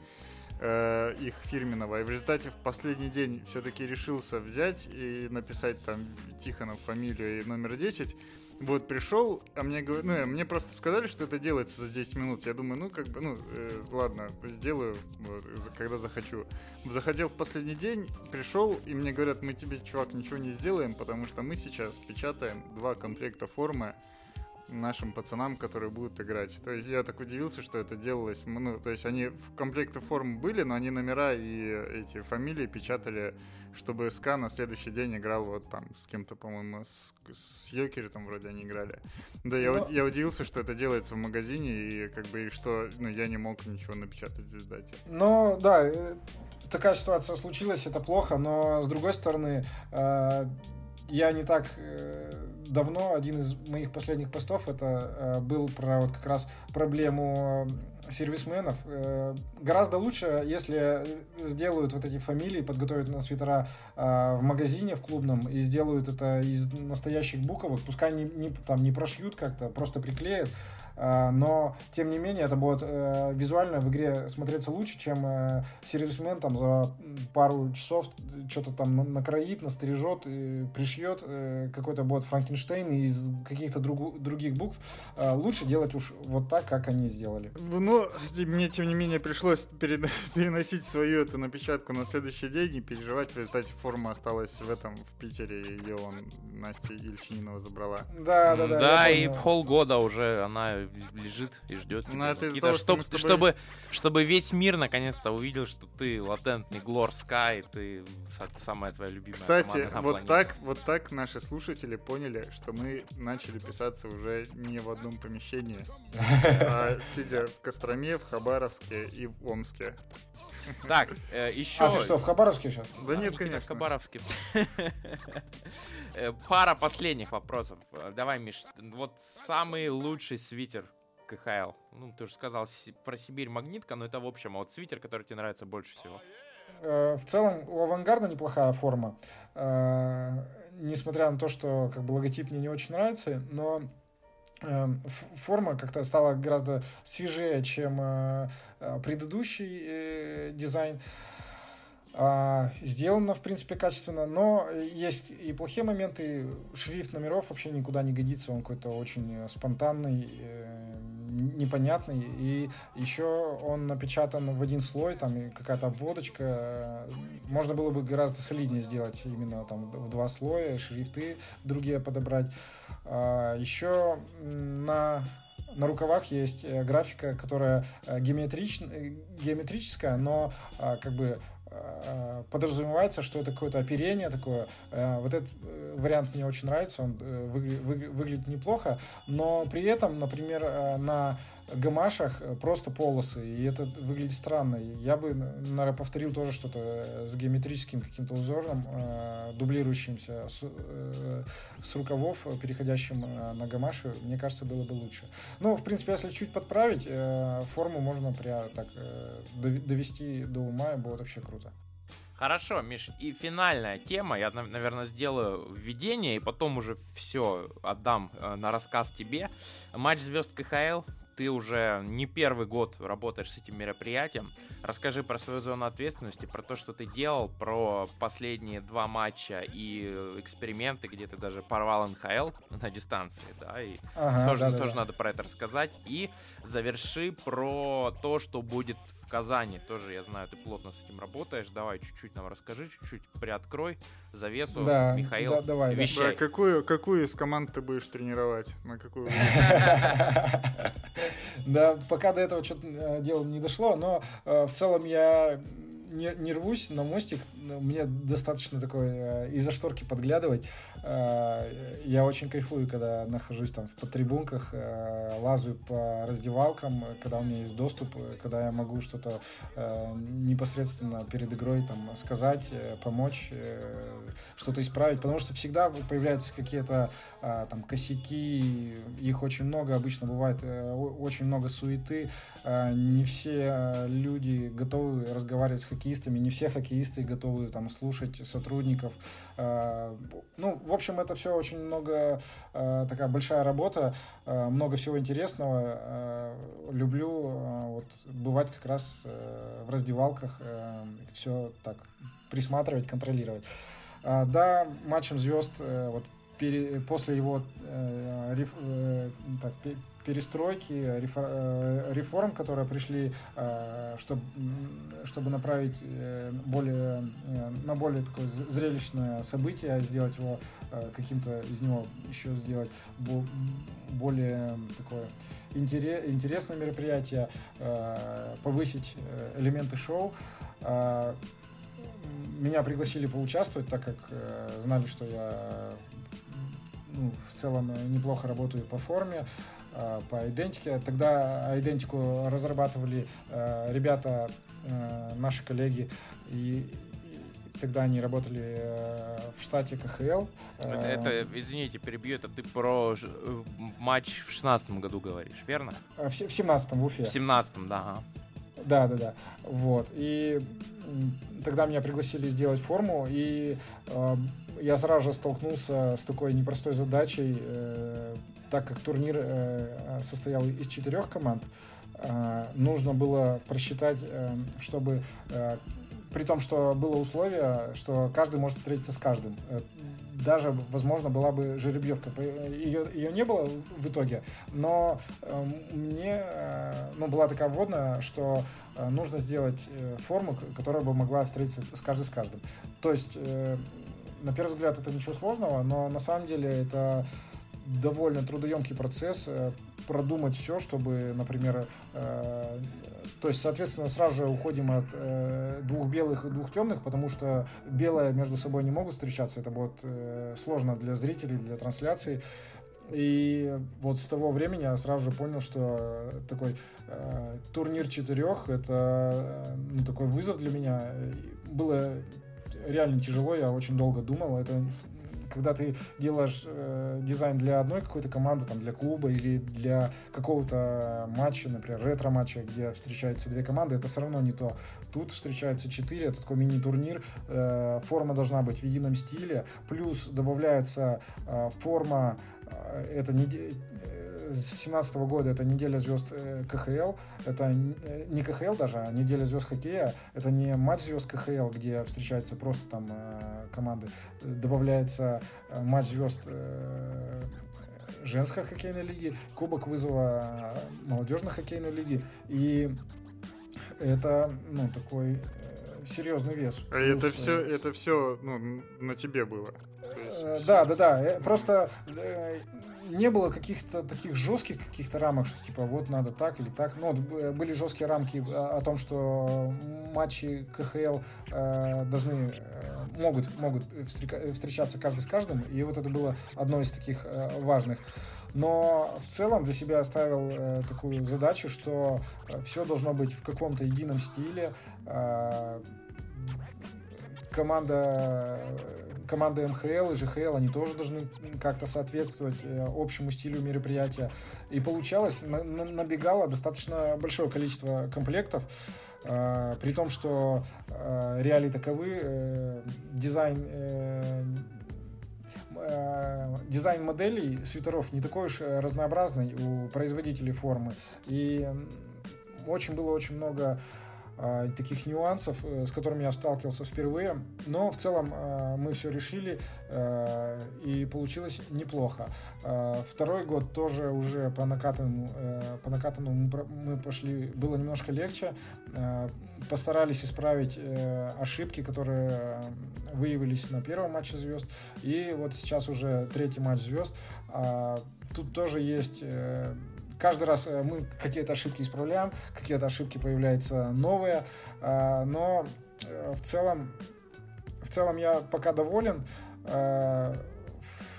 э, их фирменного, и в результате в последний день все-таки решился взять и написать там Тихонов фамилию и номер 10. Вот пришел, а мне говорят, ну, мне просто сказали, что это делается за 10 минут. Я думаю, ну, как бы, ну, э, ладно, сделаю, вот, когда захочу. Захотел в последний день, пришел, и мне говорят, мы тебе, чувак, ничего не сделаем, потому что мы сейчас печатаем два комплекта формы нашим пацанам, которые будут играть. То есть я так удивился, что это делалось. Ну, то есть они в комплекте форм были, но они номера и эти фамилии печатали чтобы СКА на следующий день играл вот там с кем-то, по-моему, с, с Йокери там вроде они играли. Да, я, Но... я удивился, что это делается в магазине, и как бы, и что ну, я не мог ничего напечатать в издате. Ну, да, э, такая ситуация случилась, это плохо, но с другой стороны, э, я не так э, давно, один из моих последних постов, это э, был про вот как раз проблему сервисменов. Э, гораздо лучше, если сделают вот эти фамилии, подготовят на свитера э, в магазине, в клубном, и сделают это из настоящих буквок. Пускай не, не, там, не прошьют как-то, просто приклеят. Э, но, тем не менее, это будет визуально в игре смотреться лучше, чем сервисмен там за пару часов что-то там накроит, настрижет, пришьет какой-то будет Франкенштейн из каких-то друг, других букв. Лучше делать уж вот так, как они сделали. Ну, мне, тем не менее, пришлось переносить свою эту напечатку на следующий день и переживать. В результате форма осталась в этом, в Питере. Ее он, Настя Ильчининова забрала. Да, да, да. Да, и полгода уже она лежит и ждет. Ну, это из того, что тобой... чтобы, чтобы весь мир наконец-то увидел, что ты латентный Глор Скай, ты самая твоя любимая Кстати, вот так, вот так наши слушатели поняли, что мы начали писаться уже не в одном помещении, а сидя в Костроме, в Хабаровске и в Омске. Так, э, еще... А ты что, в Хабаровске сейчас? Да нет, конечно. В Хабаровске. Э, пара последних вопросов. Давай, Миш, вот самый лучший свитер КХЛ. Ну, ты уже сказал про Сибирь Магнитка, но это в общем, а вот свитер, который тебе нравится больше всего. Э, в целом у Авангарда неплохая форма. Несмотря на то, что как бы логотип мне не очень нравится, но форма как-то стала гораздо свежее, чем э, э, предыдущий э, дизайн. А, сделано, в принципе, качественно, но есть и плохие моменты. Шрифт номеров вообще никуда не годится, он какой-то очень спонтанный, непонятный. И еще он напечатан в один слой, там какая-то обводочка. Можно было бы гораздо солиднее сделать именно там в два слоя, шрифты другие подобрать. А, Еще на на рукавах есть э, графика, которая э, геометрич... Э, геометрическая, но как бы э, подразумевается, что это какое-то оперение такое. Э, вот этот э, вариант мне очень нравится, он выглядит неплохо, но при этом, например, на гамашах просто полосы, и это выглядит странно. Я бы, наверное, повторил тоже что-то с геометрическим каким-то узором, дублирующимся с, с рукавов, переходящим на гамаши, мне кажется, было бы лучше. Ну, в принципе, если чуть подправить, форму можно прям так довести до ума, и будет вообще круто. Хорошо, Миш, и финальная тема, я, наверное, сделаю введение, и потом уже все отдам э, на рассказ тебе. Матч звезд КХЛ, ты уже не первый год работаешь с этим мероприятием. Расскажи про свою зону ответственности, про то, что ты делал, про последние два матча и эксперименты, где ты даже порвал НХЛ на дистанции, да, и ага, тоже, да, тоже да. надо про это рассказать. И заверши про то, что будет Казани тоже, я знаю, ты плотно с этим работаешь. Давай чуть-чуть нам расскажи, чуть-чуть приоткрой завесу. Да, Михаил, да, давай, вещай. Да, какую, какую из команд ты будешь тренировать? На какую? Да, пока до этого что-то э, дело не дошло, но э, в целом я не, не рвусь на мостик, мне достаточно такой э, из-за шторки подглядывать. Э, я очень кайфую, когда нахожусь там в подтрибунках, э, лазаю по раздевалкам, когда у меня есть доступ, когда я могу что-то непосредственно перед игрой там сказать, помочь, что-то исправить, потому что всегда появляются какие-то там косяки, их очень много, обычно бывает очень много суеты, не все люди готовы разговаривать с хоккеистами, не все хоккеисты готовы там слушать сотрудников. Э, ну, в общем, это все очень много, э, такая большая работа, э, много всего интересного. Люблю вот бывать как раз в раздевалках, все так присматривать, контролировать. Да, матчем звезд вот после его э, реф, э, так, перестройки, э, реформ, которые пришли, э, чтобы, чтобы направить э, более, на более такое зрелищное событие, сделать его каким-то из него еще сделать более такое интересное мероприятие, повысить элементы шоу. Меня пригласили поучаствовать, так как знали, что я ну, в целом неплохо работаю по форме. Э, по идентике. Тогда идентику разрабатывали э, ребята, э, наши коллеги, и тогда они работали в штате КХЛ. Это, это извините, перебью, это ты про матч в шестнадцатом году говоришь, верно? В семнадцатом в Уфе. В семнадцатом, да. Ага. Да, да, да. Вот. И тогда меня пригласили сделать форму, и э, я сразу же столкнулся с такой непростой задачей. Э, так как турнир э, состоял из четырех команд, э, нужно было просчитать, э, чтобы при том, что было условие, что каждый может встретиться с каждым. Даже, возможно, была бы жеребьевка. Ее, ее не было в итоге, но мне ну, была такая вводная, что нужно сделать форму, которая бы могла встретиться с каждым с каждым. То есть, на первый взгляд, это ничего сложного, но на самом деле это довольно трудоемкий процесс э, продумать все, чтобы, например, э, то есть, соответственно, сразу же уходим от э, двух белых и двух темных, потому что белые между собой не могут встречаться, это будет э, сложно для зрителей, для трансляции. И вот с того времени я сразу же понял, что такой э, турнир четырех это э, ну, такой вызов для меня. Было реально тяжело, я очень долго думал. Это когда ты делаешь э, дизайн для одной какой-то команды, там, для клуба или для какого-то матча, например, ретро-матча, где встречаются две команды, это все равно не то. Тут встречаются четыре, это такой мини-турнир, э, форма должна быть в едином стиле, плюс добавляется э, форма, э, это не 2017 года это неделя звезд э, КХЛ. Это э, не КХЛ даже, а неделя звезд хоккея. Это не матч звезд КХЛ, где встречаются просто там э, команды. Добавляется матч звезд женской хоккейной лиги, Кубок вызова молодежной хоккейной лиги. И это, ну, такой серьезный вес. А Плюс, это все, это все ну, на тебе было? Э, да, да, да. Просто не было каких-то таких жестких каких-то рамок, что типа вот надо так или так. Ну, были жесткие рамки о том, что матчи КХЛ э, должны э, могут могут встречаться каждый с каждым, и вот это было одно из таких э, важных. Но в целом для себя оставил э, такую задачу, что э, все должно быть в каком-то едином стиле. Э, команда команда МХЛ и ЖХЛ, они тоже должны как-то соответствовать э, общему стилю мероприятия. И получалось, на, на, набегало достаточно большое количество комплектов, э, при том, что э, реалии таковы, дизайн дизайн моделей свитеров не такой уж разнообразный у производителей формы. И очень было очень много таких нюансов, э, с которыми я сталкивался впервые. Но в целом а, мы все решили, а, и получилось неплохо. Второй год тоже уже по накатанному, э, по накатанному мы пошли, было немножко легче. Постарались исправить э, ошибки, которые выявились на первом матче звезд. И вот сейчас уже третий матч звезд. Тут тоже есть каждый раз э, мы какие-то ошибки исправляем, какие-то ошибки появляются новые, а, но э, в целом, в целом я пока доволен э,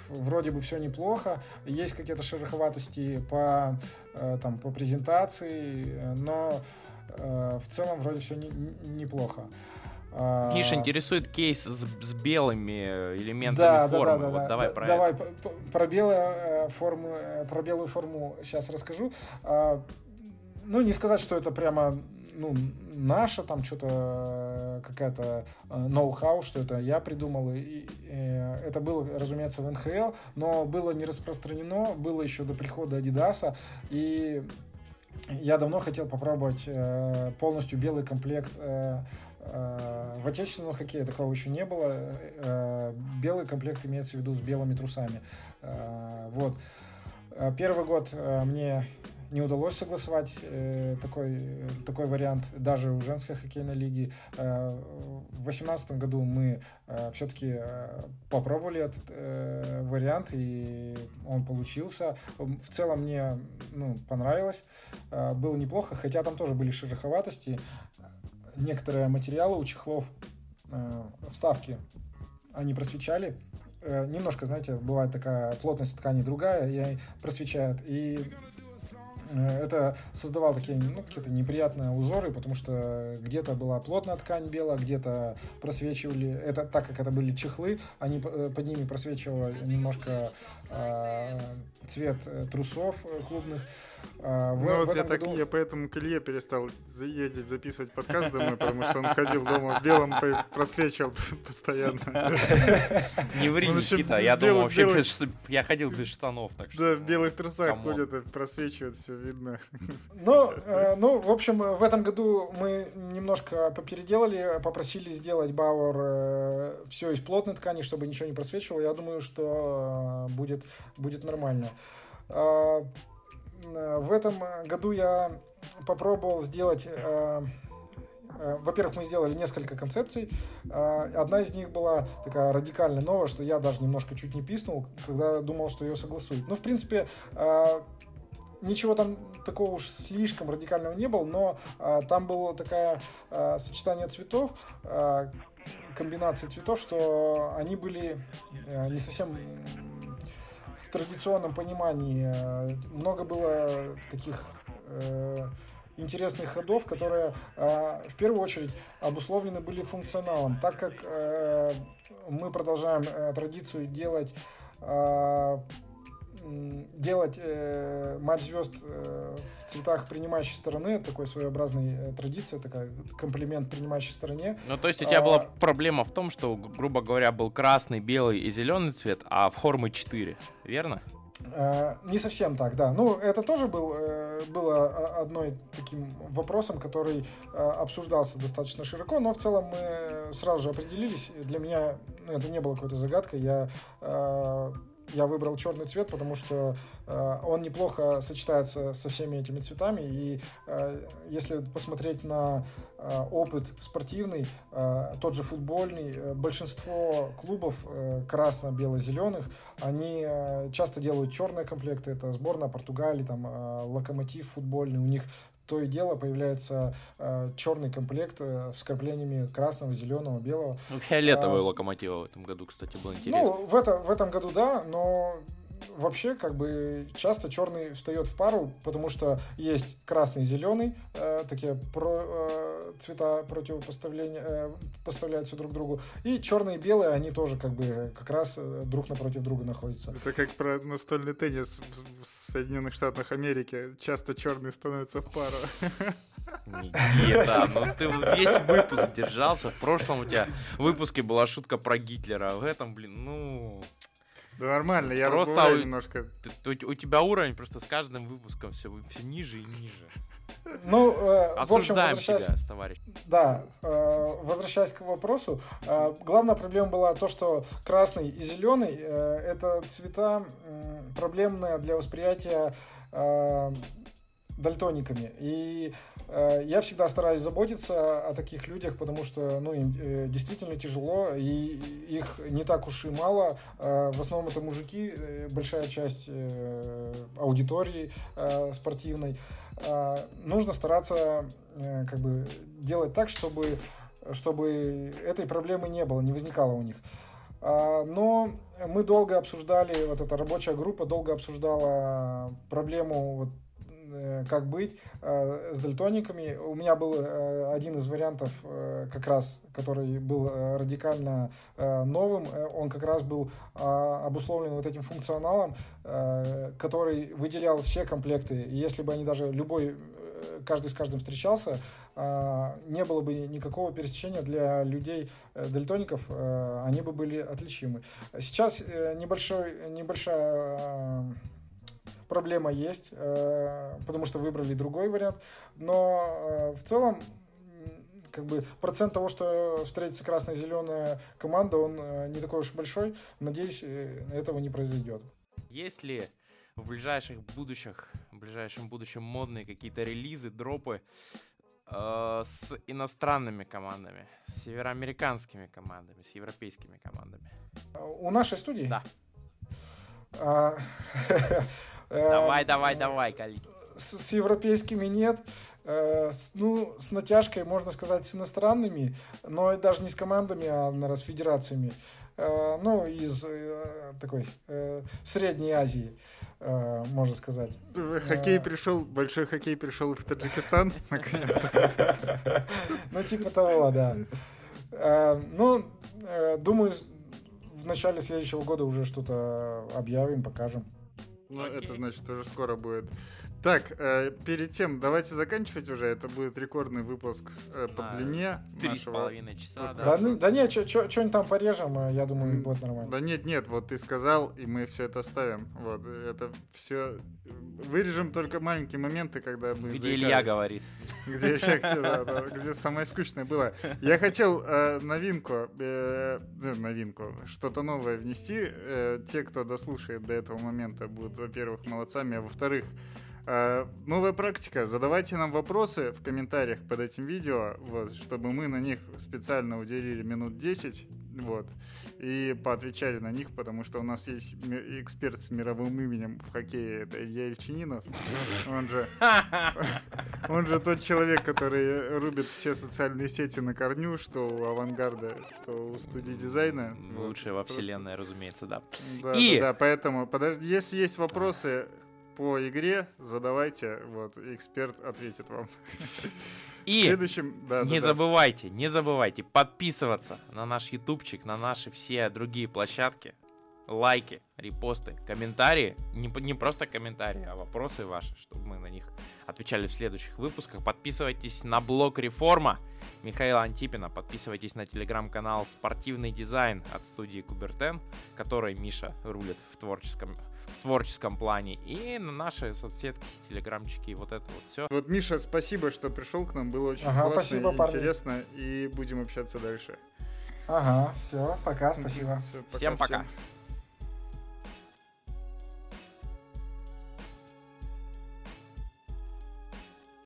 вроде бы все неплохо, есть какие-то шероховатости по, там, по презентации, но в целом вроде все не, неплохо. Миш интересует кейс с, с белыми элементами да, формы. Да, да, да, вот давай да, про давай это. про белые формы, про белую форму сейчас расскажу. А, ну, не сказать, что это прямо ну, наша там что-то какая-то ноу-хау, что это я придумал. И, и, это было, разумеется, в НХЛ, но было не распространено, было еще до прихода Адидаса. И я давно хотел попробовать э, полностью белый комплект э, Э, в отечественном хоккее такого еще не было. Э, белый комплект имеется в виду с белыми трусами. Э, вот. Первый год мне не удалось согласовать такой, такой вариант даже у женской хоккейной лиги. В 2018 году мы все-таки попробовали этот вариант, и он получился. В целом мне ну, понравилось, было неплохо, хотя там тоже были шероховатости некоторые материалы у чехлов, э, вставки, они просвечали. Э, немножко, знаете, бывает такая плотность ткани другая, и просвечает. И э, это создавало такие ну, какие-то неприятные узоры, потому что где-то была плотная ткань белая, где-то просвечивали, это так как это были чехлы, они под ними просвечивало немножко э, цвет трусов клубных. А, в, ну вот я, году... так, я поэтому к Илье перестал ездить записывать подкаст домой, потому что он ходил дома в белом, просвечивал постоянно. Не ври, Никита, я думал вообще, я ходил без штанов. так Да, в белых трусах ходят и просвечивают, все видно. Ну, э, ну, в общем, в этом году мы немножко попеределали, попросили сделать Бауэр э, все из плотной ткани, чтобы ничего не просвечивало. Я думаю, что э, будет, будет нормально. А, Э, в этом году я попробовал сделать э, э, во-первых, мы сделали несколько концепций. Одна из них была такая радикально новая, что я даже немножко чуть не писнул, когда думал, что ее согласуют. Ну, в принципе, ничего там такого уж слишком радикального не было, но там было такое сочетание цветов, комбинация цветов, что они были не совсем традиционном понимании э, много было таких э, интересных ходов, которые э, в первую очередь обусловлены были функционалом, так как мы продолжаем традицию делать делать э, матч звезд э, в цветах принимающей стороны, такой своеобразной э, традиция, такая комплимент принимающей стороне. Ну, то есть у тебя а, была проблема в том, что, грубо говоря, был красный, белый и зеленый цвет, а в формы 4, верно? Э, не совсем так, да. Ну, это тоже был, э, было одной таким вопросом, который э, обсуждался достаточно широко, но в целом мы сразу же определились. Для меня ну, это не было какой-то загадкой. Я я выбрал черный цвет, потому что э, он неплохо сочетается со всеми этими цветами. И э, если посмотреть на э, опыт спортивный, э, тот же футбольный, э, большинство клубов э, красно-бело-зеленых, они э, часто делают черные комплекты. Это сборная Португалии, там э, локомотив футбольный. У них то и дело появляется э, черный комплект э, с краплениями красного, зеленого, белого. Фиолетовый а, локомотива в этом году, кстати, было интересно. Ну, в, это, в этом году, да, но вообще, как бы, часто черный встает в пару, потому что есть красный и зеленый, э, такие про, э, цвета противопоставления, э, поставляются друг другу. И черный и белый, они тоже, как бы, как раз э, друг напротив друга находятся. Это как про настольный теннис в, Соединенных Штатах Америки. Часто черный становится в пару. Никита, ну ты весь выпуск держался. В прошлом у тебя в выпуске была шутка про Гитлера, а в этом, блин, ну... Да нормально, я просто у, немножко. Ты, у, у тебя уровень просто с каждым выпуском все, все ниже и ниже. Ну, э, в общем, возвращаясь... тебя, товарищ. Да, э, возвращаясь к вопросу, э, главная проблема была то, что красный и зеленый э, это цвета э, проблемные для восприятия э, дальтониками. И Э, я всегда стараюсь заботиться о таких людях, потому что ну, им э, действительно тяжело, и их не так уж и мало. Э, в основном это мужики, большая часть аудитории спортивной. Нужно стараться как бы делать так, чтобы, чтобы этой проблемы не было, не возникало у них. Но мы долго обсуждали, вот эта рабочая группа долго обсуждала проблему вот Э, как быть э, с дальтониками. У меня был э, один из вариантов, как раз, который был радикально новым. Он как раз был обусловлен вот этим функционалом, который выделял все комплекты. И если бы они даже любой каждый с каждым встречался, не было бы никакого пересечения для людей дальтоников, они бы были отличимы. Сейчас небольшой, небольшая проблема есть, э, потому что выбрали другой вариант. Но э, в целом как бы процент того, что встретится красная-зеленая команда, он э, не такой уж большой. Надеюсь, этого не произойдет. Есть ли в ближайших будущих, в ближайшем будущем модные какие-то релизы, дропы э, с иностранными командами, с североамериканскими командами, с европейскими командами? У нашей студии? Да. Давай, давай, давай, Калик. С, с европейскими нет. Э, с, ну, с натяжкой, можно сказать, с иностранными, но даже не с командами, а, наверное, с федерациями. Э, ну, из э, такой э, Средней Азии, э, можно сказать. Хоккей пришел, большой хоккей пришел в Таджикистан, Ну, типа того, да. Ну, думаю, в начале следующего года уже что-то объявим, покажем. Ну, Окей. это значит уже скоро будет. Так, э, перед тем, давайте заканчивать уже. Это будет рекордный выпуск э, по а, длине. Три с половиной часа, да? Да, ну, да нет, что-нибудь там порежем, э, я думаю, mm. будет нормально. Да нет, нет, вот ты сказал, и мы все это оставим. Вот, это все... Вырежем только маленькие моменты, когда мы Где Илья говорит. Где еще, да, да, где самое скучное было. Я хотел э, новинку, э, э, новинку, что-то новое внести. Э, те, кто дослушает до этого момента, будут, во-первых, молодцами, а во-вторых, Э, новая практика. Задавайте нам вопросы в комментариях под этим видео, вот, чтобы мы на них специально уделили минут 10 вот, и поотвечали на них, потому что у нас есть эксперт с мировым именем в хоккее, это Илья Ильчининов. Он же, он же тот человек, который рубит все социальные сети на корню, что у авангарда, что у студии дизайна. Лучшая во вселенной, разумеется, да. Да, и... да, да, поэтому, подожди, если есть вопросы, по игре задавайте, вот, эксперт ответит вам. И следующем, да, не да, забывайте, да. не забывайте подписываться на наш ютубчик, на наши все другие площадки. Лайки, репосты, комментарии. Не, не просто комментарии, а вопросы ваши, чтобы мы на них отвечали в следующих выпусках. Подписывайтесь на блог Реформа Михаила Антипина. Подписывайтесь на телеграм-канал Спортивный дизайн от студии Кубертен, который Миша рулит в творческом в творческом плане, и на наши соцсетки, телеграмчики, вот это вот все. Вот, Миша, спасибо, что пришел к нам, было очень ага, классно спасибо, и парни. интересно, и будем общаться дальше. Ага, все, пока, спасибо. Все, пока всем пока. Всем.